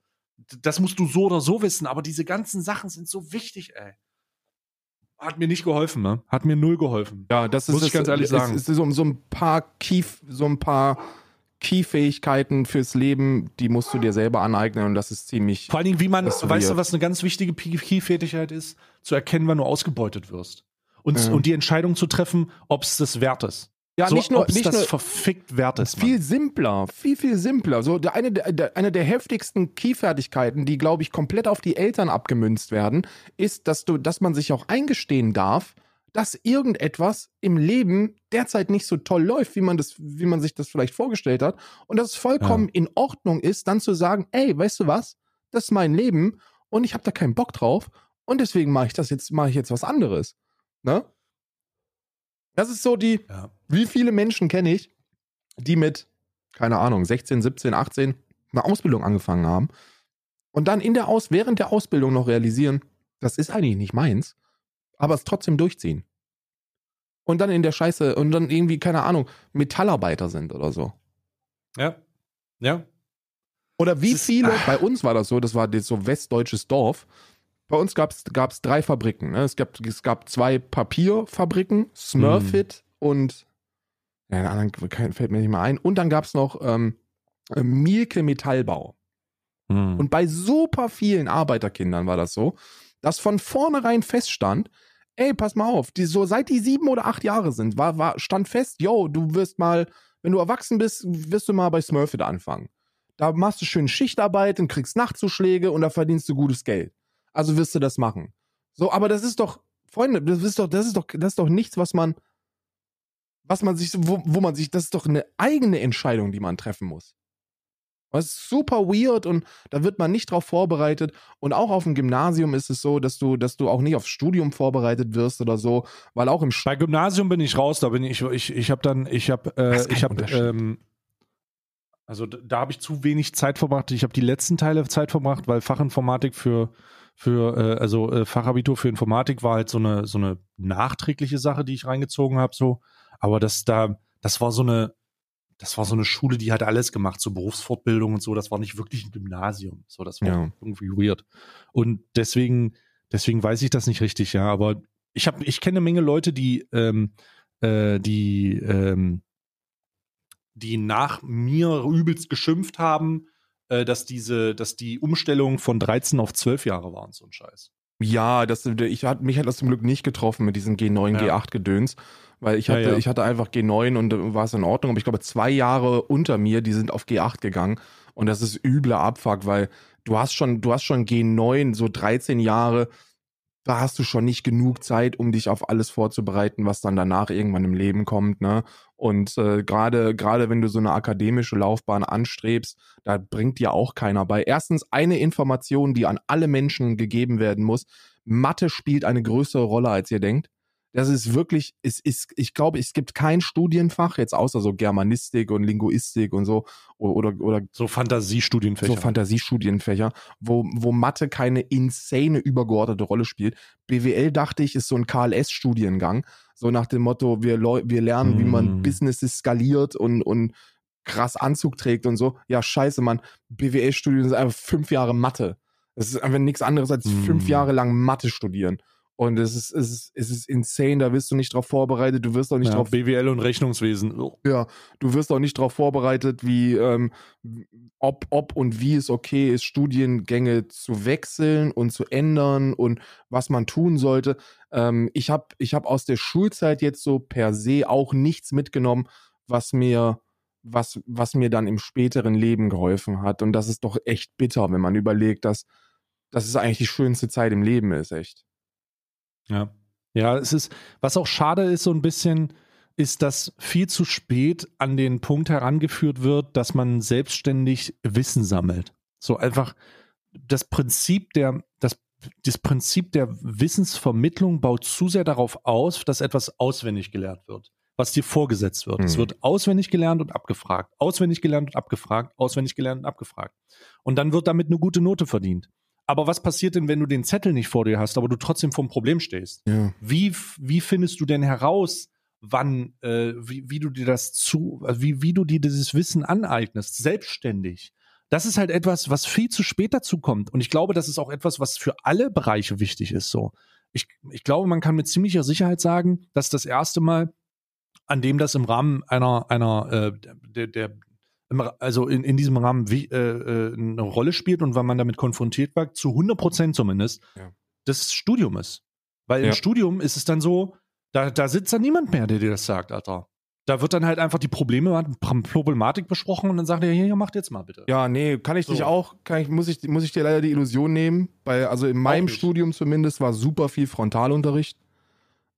Das musst du so oder so wissen, aber diese ganzen Sachen sind so wichtig, ey. Hat mir nicht geholfen, ne? Hat mir null geholfen. Ja, das ist, muss ich ganz ehrlich sagen. Es ist so, so ein paar Kief, so ein paar Key-Fähigkeiten fürs Leben, die musst du dir selber aneignen und das ist ziemlich. Vor allen Dingen, wie man, weißt du, was eine ganz wichtige Key-Fähigkeit ist? Zu erkennen, wann du ausgebeutet wirst. Und, ja. und die Entscheidung zu treffen, ob es das wert ist. Ja, so, nicht nur, nicht das nur, verfickt wert ist. Viel simpler, viel, viel simpler. So, der, eine, der, eine der heftigsten Key-Fertigkeiten, die, glaube ich, komplett auf die Eltern abgemünzt werden, ist, dass du, dass man sich auch eingestehen darf, dass irgendetwas im Leben derzeit nicht so toll läuft, wie man das, wie man sich das vielleicht vorgestellt hat. Und dass es vollkommen ja. in Ordnung ist, dann zu sagen, ey, weißt du was? Das ist mein Leben und ich habe da keinen Bock drauf und deswegen mache ich das jetzt, mache ich jetzt was anderes. Ne? Das ist so die, ja. wie viele Menschen kenne ich, die mit, keine Ahnung, 16, 17, 18 eine Ausbildung angefangen haben und dann in der Aus, während der Ausbildung noch realisieren, das ist eigentlich nicht meins, aber es trotzdem durchziehen. Und dann in der Scheiße und dann irgendwie, keine Ahnung, Metallarbeiter sind oder so. Ja. Ja. Oder wie viele, bei uns war das so, das war so westdeutsches Dorf, bei uns gab es drei Fabriken. Ne? Es, gab, es gab zwei Papierfabriken, Smurfit mhm. und ja, der anderen fällt mir nicht mal ein. Und dann gab es noch ähm, Mielke Metallbau. Mhm. Und bei super vielen Arbeiterkindern war das so, dass von vornherein feststand, ey, pass mal auf, die, so seit die sieben oder acht Jahre sind, war, war, stand fest, yo, du wirst mal, wenn du erwachsen bist, wirst du mal bei Smurfit anfangen. Da machst du schön Schichtarbeit und kriegst Nachtzuschläge und da verdienst du gutes Geld also wirst du das machen. So, aber das ist doch, Freunde, das ist doch, das ist doch, das ist doch nichts, was man, was man sich, wo, wo man sich, das ist doch eine eigene Entscheidung, die man treffen muss. Das ist super weird und da wird man nicht drauf vorbereitet. Und auch auf dem Gymnasium ist es so, dass du, dass du auch nicht aufs Studium vorbereitet wirst oder so, weil auch im Bei Gymnasium bin ich raus, da bin ich, ich, ich habe dann, ich habe, äh, ich habe, ähm, also da, da habe ich zu wenig Zeit verbracht. Ich habe die letzten Teile Zeit verbracht, weil Fachinformatik für für, äh, also äh, Fachabitur für Informatik war halt so eine, so eine nachträgliche Sache, die ich reingezogen habe, so. Aber das da, das war so eine, das war so eine Schule, die hat alles gemacht, so Berufsfortbildung und so. Das war nicht wirklich ein Gymnasium. So, das war ja. irgendwie weird. Und deswegen, deswegen weiß ich das nicht richtig, ja. Aber ich habe, ich kenne eine Menge Leute, die, ähm, äh, die, ähm, die nach mir übelst geschimpft haben, äh, dass diese, dass die Umstellung von 13 auf 12 Jahre war und so ein Scheiß. Ja, das, ich hat, mich hat das zum Glück nicht getroffen mit diesem G9, ja. G8-Gedöns, weil ich hatte, ja, ja. ich hatte einfach G9 und äh, war es in Ordnung, aber ich glaube, zwei Jahre unter mir, die sind auf G8 gegangen und das ist übler Abfuck, weil du hast schon, du hast schon G9, so 13 Jahre, da hast du schon nicht genug Zeit, um dich auf alles vorzubereiten, was dann danach irgendwann im Leben kommt, ne? Und äh, gerade gerade wenn du so eine akademische Laufbahn anstrebst, da bringt dir auch keiner bei. Erstens eine Information, die an alle Menschen gegeben werden muss: Mathe spielt eine größere Rolle, als ihr denkt. Das ist wirklich, es ist, ich glaube, es gibt kein Studienfach, jetzt außer so Germanistik und Linguistik und so, oder, oder so Fantasiestudienfächer. So Fantasiestudienfächer, wo, wo Mathe keine insane übergeordnete Rolle spielt. BWL dachte ich, ist so ein KLS-Studiengang, so nach dem Motto, wir, wir lernen, mm. wie man hm. Businesses skaliert und, und krass Anzug trägt und so. Ja, scheiße, Mann. BWL-Studium ist einfach fünf Jahre Mathe. Das ist einfach nichts anderes als mm. fünf hm. Jahre lang Mathe studieren. Und es ist, es ist, es ist insane, da wirst du nicht drauf vorbereitet, du wirst auch nicht ja, drauf. BWL und Rechnungswesen. Oh. Ja, du wirst auch nicht darauf vorbereitet, wie, ähm, ob, ob und wie es okay ist, Studiengänge zu wechseln und zu ändern und was man tun sollte. Ähm, ich habe ich hab aus der Schulzeit jetzt so per se auch nichts mitgenommen, was mir, was, was mir dann im späteren Leben geholfen hat. Und das ist doch echt bitter, wenn man überlegt, dass, dass es eigentlich die schönste Zeit im Leben ist, echt. Ja. Ja, es ist, was auch schade ist, so ein bisschen, ist, dass viel zu spät an den Punkt herangeführt wird, dass man selbstständig Wissen sammelt. So einfach das Prinzip der, das, das Prinzip der Wissensvermittlung baut zu sehr darauf aus, dass etwas auswendig gelernt wird, was dir vorgesetzt wird. Mhm. Es wird auswendig gelernt und abgefragt, auswendig gelernt und abgefragt, auswendig gelernt und abgefragt. Und dann wird damit eine gute Note verdient. Aber was passiert denn, wenn du den Zettel nicht vor dir hast, aber du trotzdem vom Problem stehst? Ja. Wie, wie findest du denn heraus, wann, äh, wie, wie du dir das zu, also wie, wie du dir dieses Wissen aneignest, selbstständig? Das ist halt etwas, was viel zu spät dazu kommt. Und ich glaube, das ist auch etwas, was für alle Bereiche wichtig ist. So, ich, ich glaube, man kann mit ziemlicher Sicherheit sagen, dass das erste Mal, an dem das im Rahmen einer, einer äh, der, der, also in, in diesem Rahmen wie, äh, äh, eine Rolle spielt und wann man damit konfrontiert war, zu 100 Prozent zumindest, ja. das Studium ist. Weil ja. im Studium ist es dann so, da, da sitzt dann niemand mehr, der dir das sagt, Alter. Da wird dann halt einfach die Probleme, Problematik besprochen und dann sagt er, hier, macht jetzt mal bitte. Ja, nee, kann ich so. dich auch, kann ich, muss, ich, muss ich dir leider die Illusion nehmen, weil, also in meinem Studium zumindest war super viel Frontalunterricht.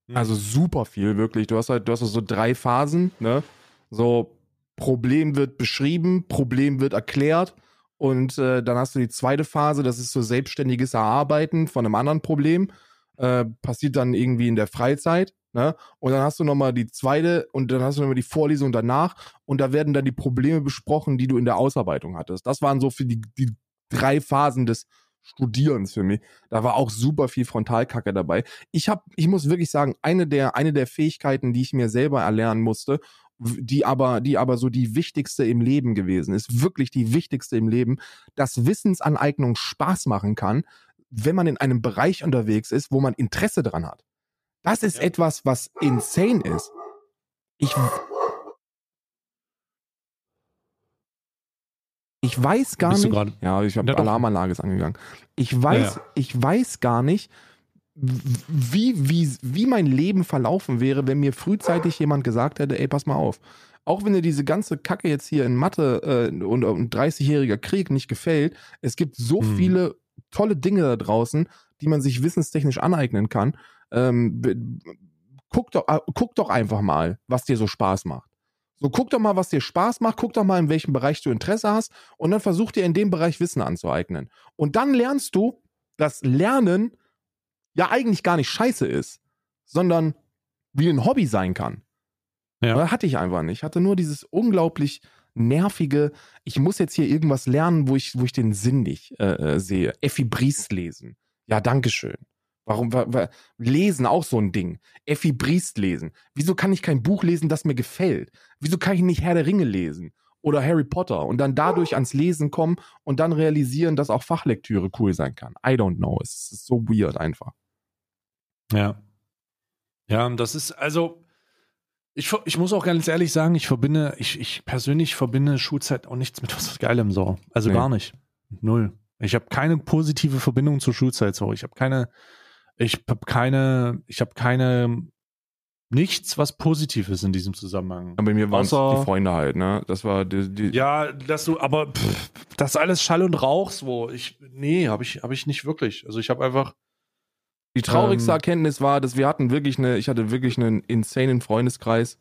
Mhm. Also super viel, wirklich. Du hast halt, du hast so drei Phasen, ne? So Problem wird beschrieben, Problem wird erklärt und äh, dann hast du die zweite Phase, das ist so selbstständiges Erarbeiten von einem anderen Problem. Äh, passiert dann irgendwie in der Freizeit. Ne? Und dann hast du nochmal die zweite und dann hast du nochmal die Vorlesung danach und da werden dann die Probleme besprochen, die du in der Ausarbeitung hattest. Das waren so für die, die drei Phasen des Studierens für mich. Da war auch super viel Frontalkacke dabei. Ich habe, ich muss wirklich sagen, eine der, eine der Fähigkeiten, die ich mir selber erlernen musste die aber, die aber so die wichtigste im Leben gewesen ist, wirklich die wichtigste im Leben, dass Wissensaneignung Spaß machen kann, wenn man in einem Bereich unterwegs ist, wo man Interesse dran hat. Das ist ja. etwas, was insane ist. Ich, ich weiß gar nicht. Ja, ich habe Alarmanlage ist angegangen. Ich weiß, ja, ja. ich weiß gar nicht, wie, wie, wie mein Leben verlaufen wäre, wenn mir frühzeitig jemand gesagt hätte, ey, pass mal auf. Auch wenn dir diese ganze Kacke jetzt hier in Mathe äh, und, und 30-jähriger Krieg nicht gefällt, es gibt so hm. viele tolle Dinge da draußen, die man sich wissenstechnisch aneignen kann. Ähm, guck, doch, äh, guck doch einfach mal, was dir so Spaß macht. So, guck doch mal, was dir Spaß macht, guck doch mal, in welchem Bereich du Interesse hast und dann versuch dir in dem Bereich Wissen anzueignen. Und dann lernst du, dass Lernen ja eigentlich gar nicht scheiße ist, sondern wie ein Hobby sein kann. Ja. Aber hatte ich einfach nicht. Ich hatte nur dieses unglaublich nervige, ich muss jetzt hier irgendwas lernen, wo ich, wo ich den Sinn nicht äh, äh sehe. Effi Bries lesen. Ja, Dankeschön. Warum wa, wa, lesen auch so ein Ding? Effi Briest lesen. Wieso kann ich kein Buch lesen, das mir gefällt? Wieso kann ich nicht Herr der Ringe lesen oder Harry Potter und dann dadurch ans Lesen kommen und dann realisieren, dass auch Fachlektüre cool sein kann? I don't know. Es ist so weird einfach. Ja. Ja, und das ist also ich, ich muss auch ganz ehrlich sagen, ich verbinde, ich, ich persönlich verbinde Schulzeit auch nichts mit was Geilem so. Also Nee. gar nicht. Null. Ich habe keine positive Verbindung zur Schulzeit so. Ich habe keine, ich habe keine, ich habe keine, nichts, was positiv ist in diesem Zusammenhang. Aber bei mir waren es die Freunde halt, ne? Das war die, die Ja, dass du, aber pff, das ist alles Schall und Rauch so. Ich, nee, habe ich, habe ich nicht wirklich. Also ich habe einfach, Die traurigste Ähm, Erkenntnis war, dass wir hatten wirklich eine, ich hatte wirklich einen insanen Freundeskreis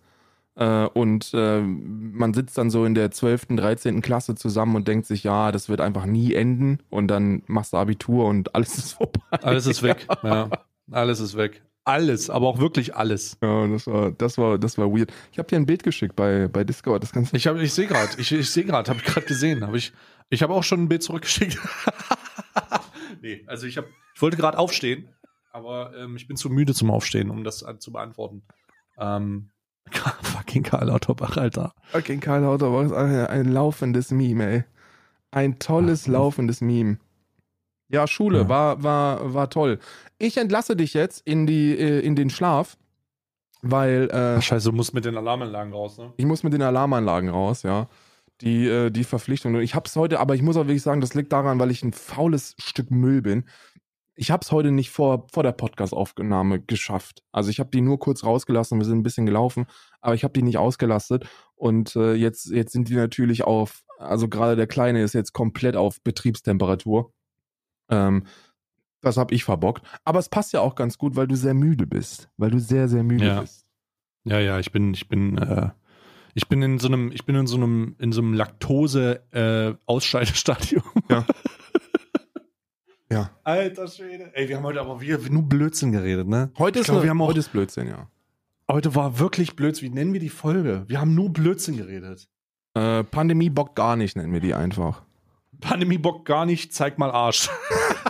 äh, und äh, man sitzt dann so in der 12., 13. Klasse zusammen und denkt sich, ja, das wird einfach nie enden und dann machst du Abitur und alles ist vorbei. alles ist weg. ja, alles ist weg. Alles, aber auch wirklich alles. Ja, das war, das war, das war weird. Ich habe dir ein Bild geschickt bei, bei Discord, das kannst du Ich ich sehe gerade, ich, ich sehe gerade, habe ich gerade gesehen, habe ich, ich habe auch schon ein Bild zurückgeschickt. nee, also ich habe, ich wollte gerade aufstehen, aber ähm, ich bin zu müde zum Aufstehen, um das an- zu beantworten. Ähm, fucking Karl Lauterbach, Alter. Fucking Karl Lauterbach ist ein, ein laufendes Meme, ey. Ein tolles, Ach, laufendes Meme. Ja, Schule Ja. war, war, war toll. Ich entlasse dich jetzt in, die, äh, in den Schlaf, weil äh, Ach, scheiße, du musst mit den Alarmanlagen raus, ne? ich muss mit den Alarmanlagen raus, ja. Die, äh, die Verpflichtung. Ich hab's heute, aber ich muss auch wirklich sagen, das liegt daran, weil ich ein faules Stück Müll bin. Ich hab's heute nicht vor, vor der Podcast-Aufnahme geschafft. Also ich habe die nur kurz rausgelassen, wir sind ein bisschen gelaufen, aber ich habe die nicht ausgelastet. Und äh, jetzt, jetzt sind die natürlich auf, also gerade der Kleine ist jetzt komplett auf Betriebstemperatur. Ähm, das habe ich verbockt. Aber es passt ja auch ganz gut, weil du sehr müde bist. Weil du sehr, sehr müde Ja. bist. Ja, ja, ich bin, ich bin, äh, ich bin in so einem, ich bin in so einem, in so einem Laktose äh. Ja. Ja. Alter Schwede. Ey, wir haben heute aber wieder nur Blödsinn geredet, ne? Heute ist, glaub, wir haben auch- heute ist Blödsinn, ja. Heute war wirklich Blödsinn. Wie nennen wir die Folge? Wir haben nur Blödsinn geredet. Äh, Pandemie bockt gar nicht, nennen wir die einfach. Pandemie Bock gar nicht, zeig mal Arsch.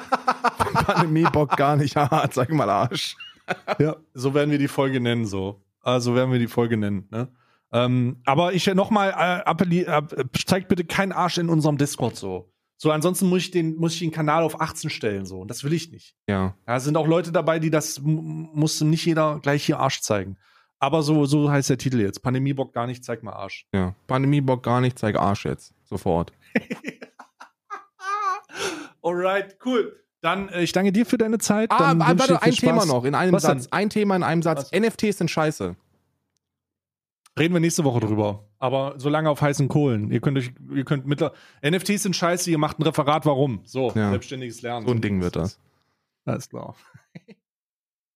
Pandemie bockt gar nicht, haha, zeig mal Arsch. ja, so werden wir die Folge nennen, so. Also werden wir die Folge nennen, ne? Ähm, aber ich nochmal äh, appelliere, äh, zeigt bitte keinen Arsch in unserem Discord so. So, ansonsten muss ich den, muss ich den Kanal auf 18 stellen, so. Und das will ich nicht. Ja. Ja, es sind auch Leute dabei, die das muss nicht jeder gleich hier Arsch zeigen. Aber so, so heißt der Titel jetzt. Pandemie Bock gar nicht, zeig mal Arsch. Ja. Pandemie bockt gar nicht, zeig Arsch jetzt. Sofort. Alright, cool. Dann, äh, ich danke dir für deine Zeit. Ah, warte, ein Thema Spaß. noch, in einem Was denn? Satz. Ein Thema in einem Satz. Was? NFTs sind scheiße. Reden wir nächste Woche drüber. Aber so lange auf heißen Kohlen. Ihr könnt euch, ihr könnt mittler. NFTs sind scheiße, ihr macht ein Referat, warum? So, Ja. selbstständiges Lernen. So ein Ding wird das. Alles klar.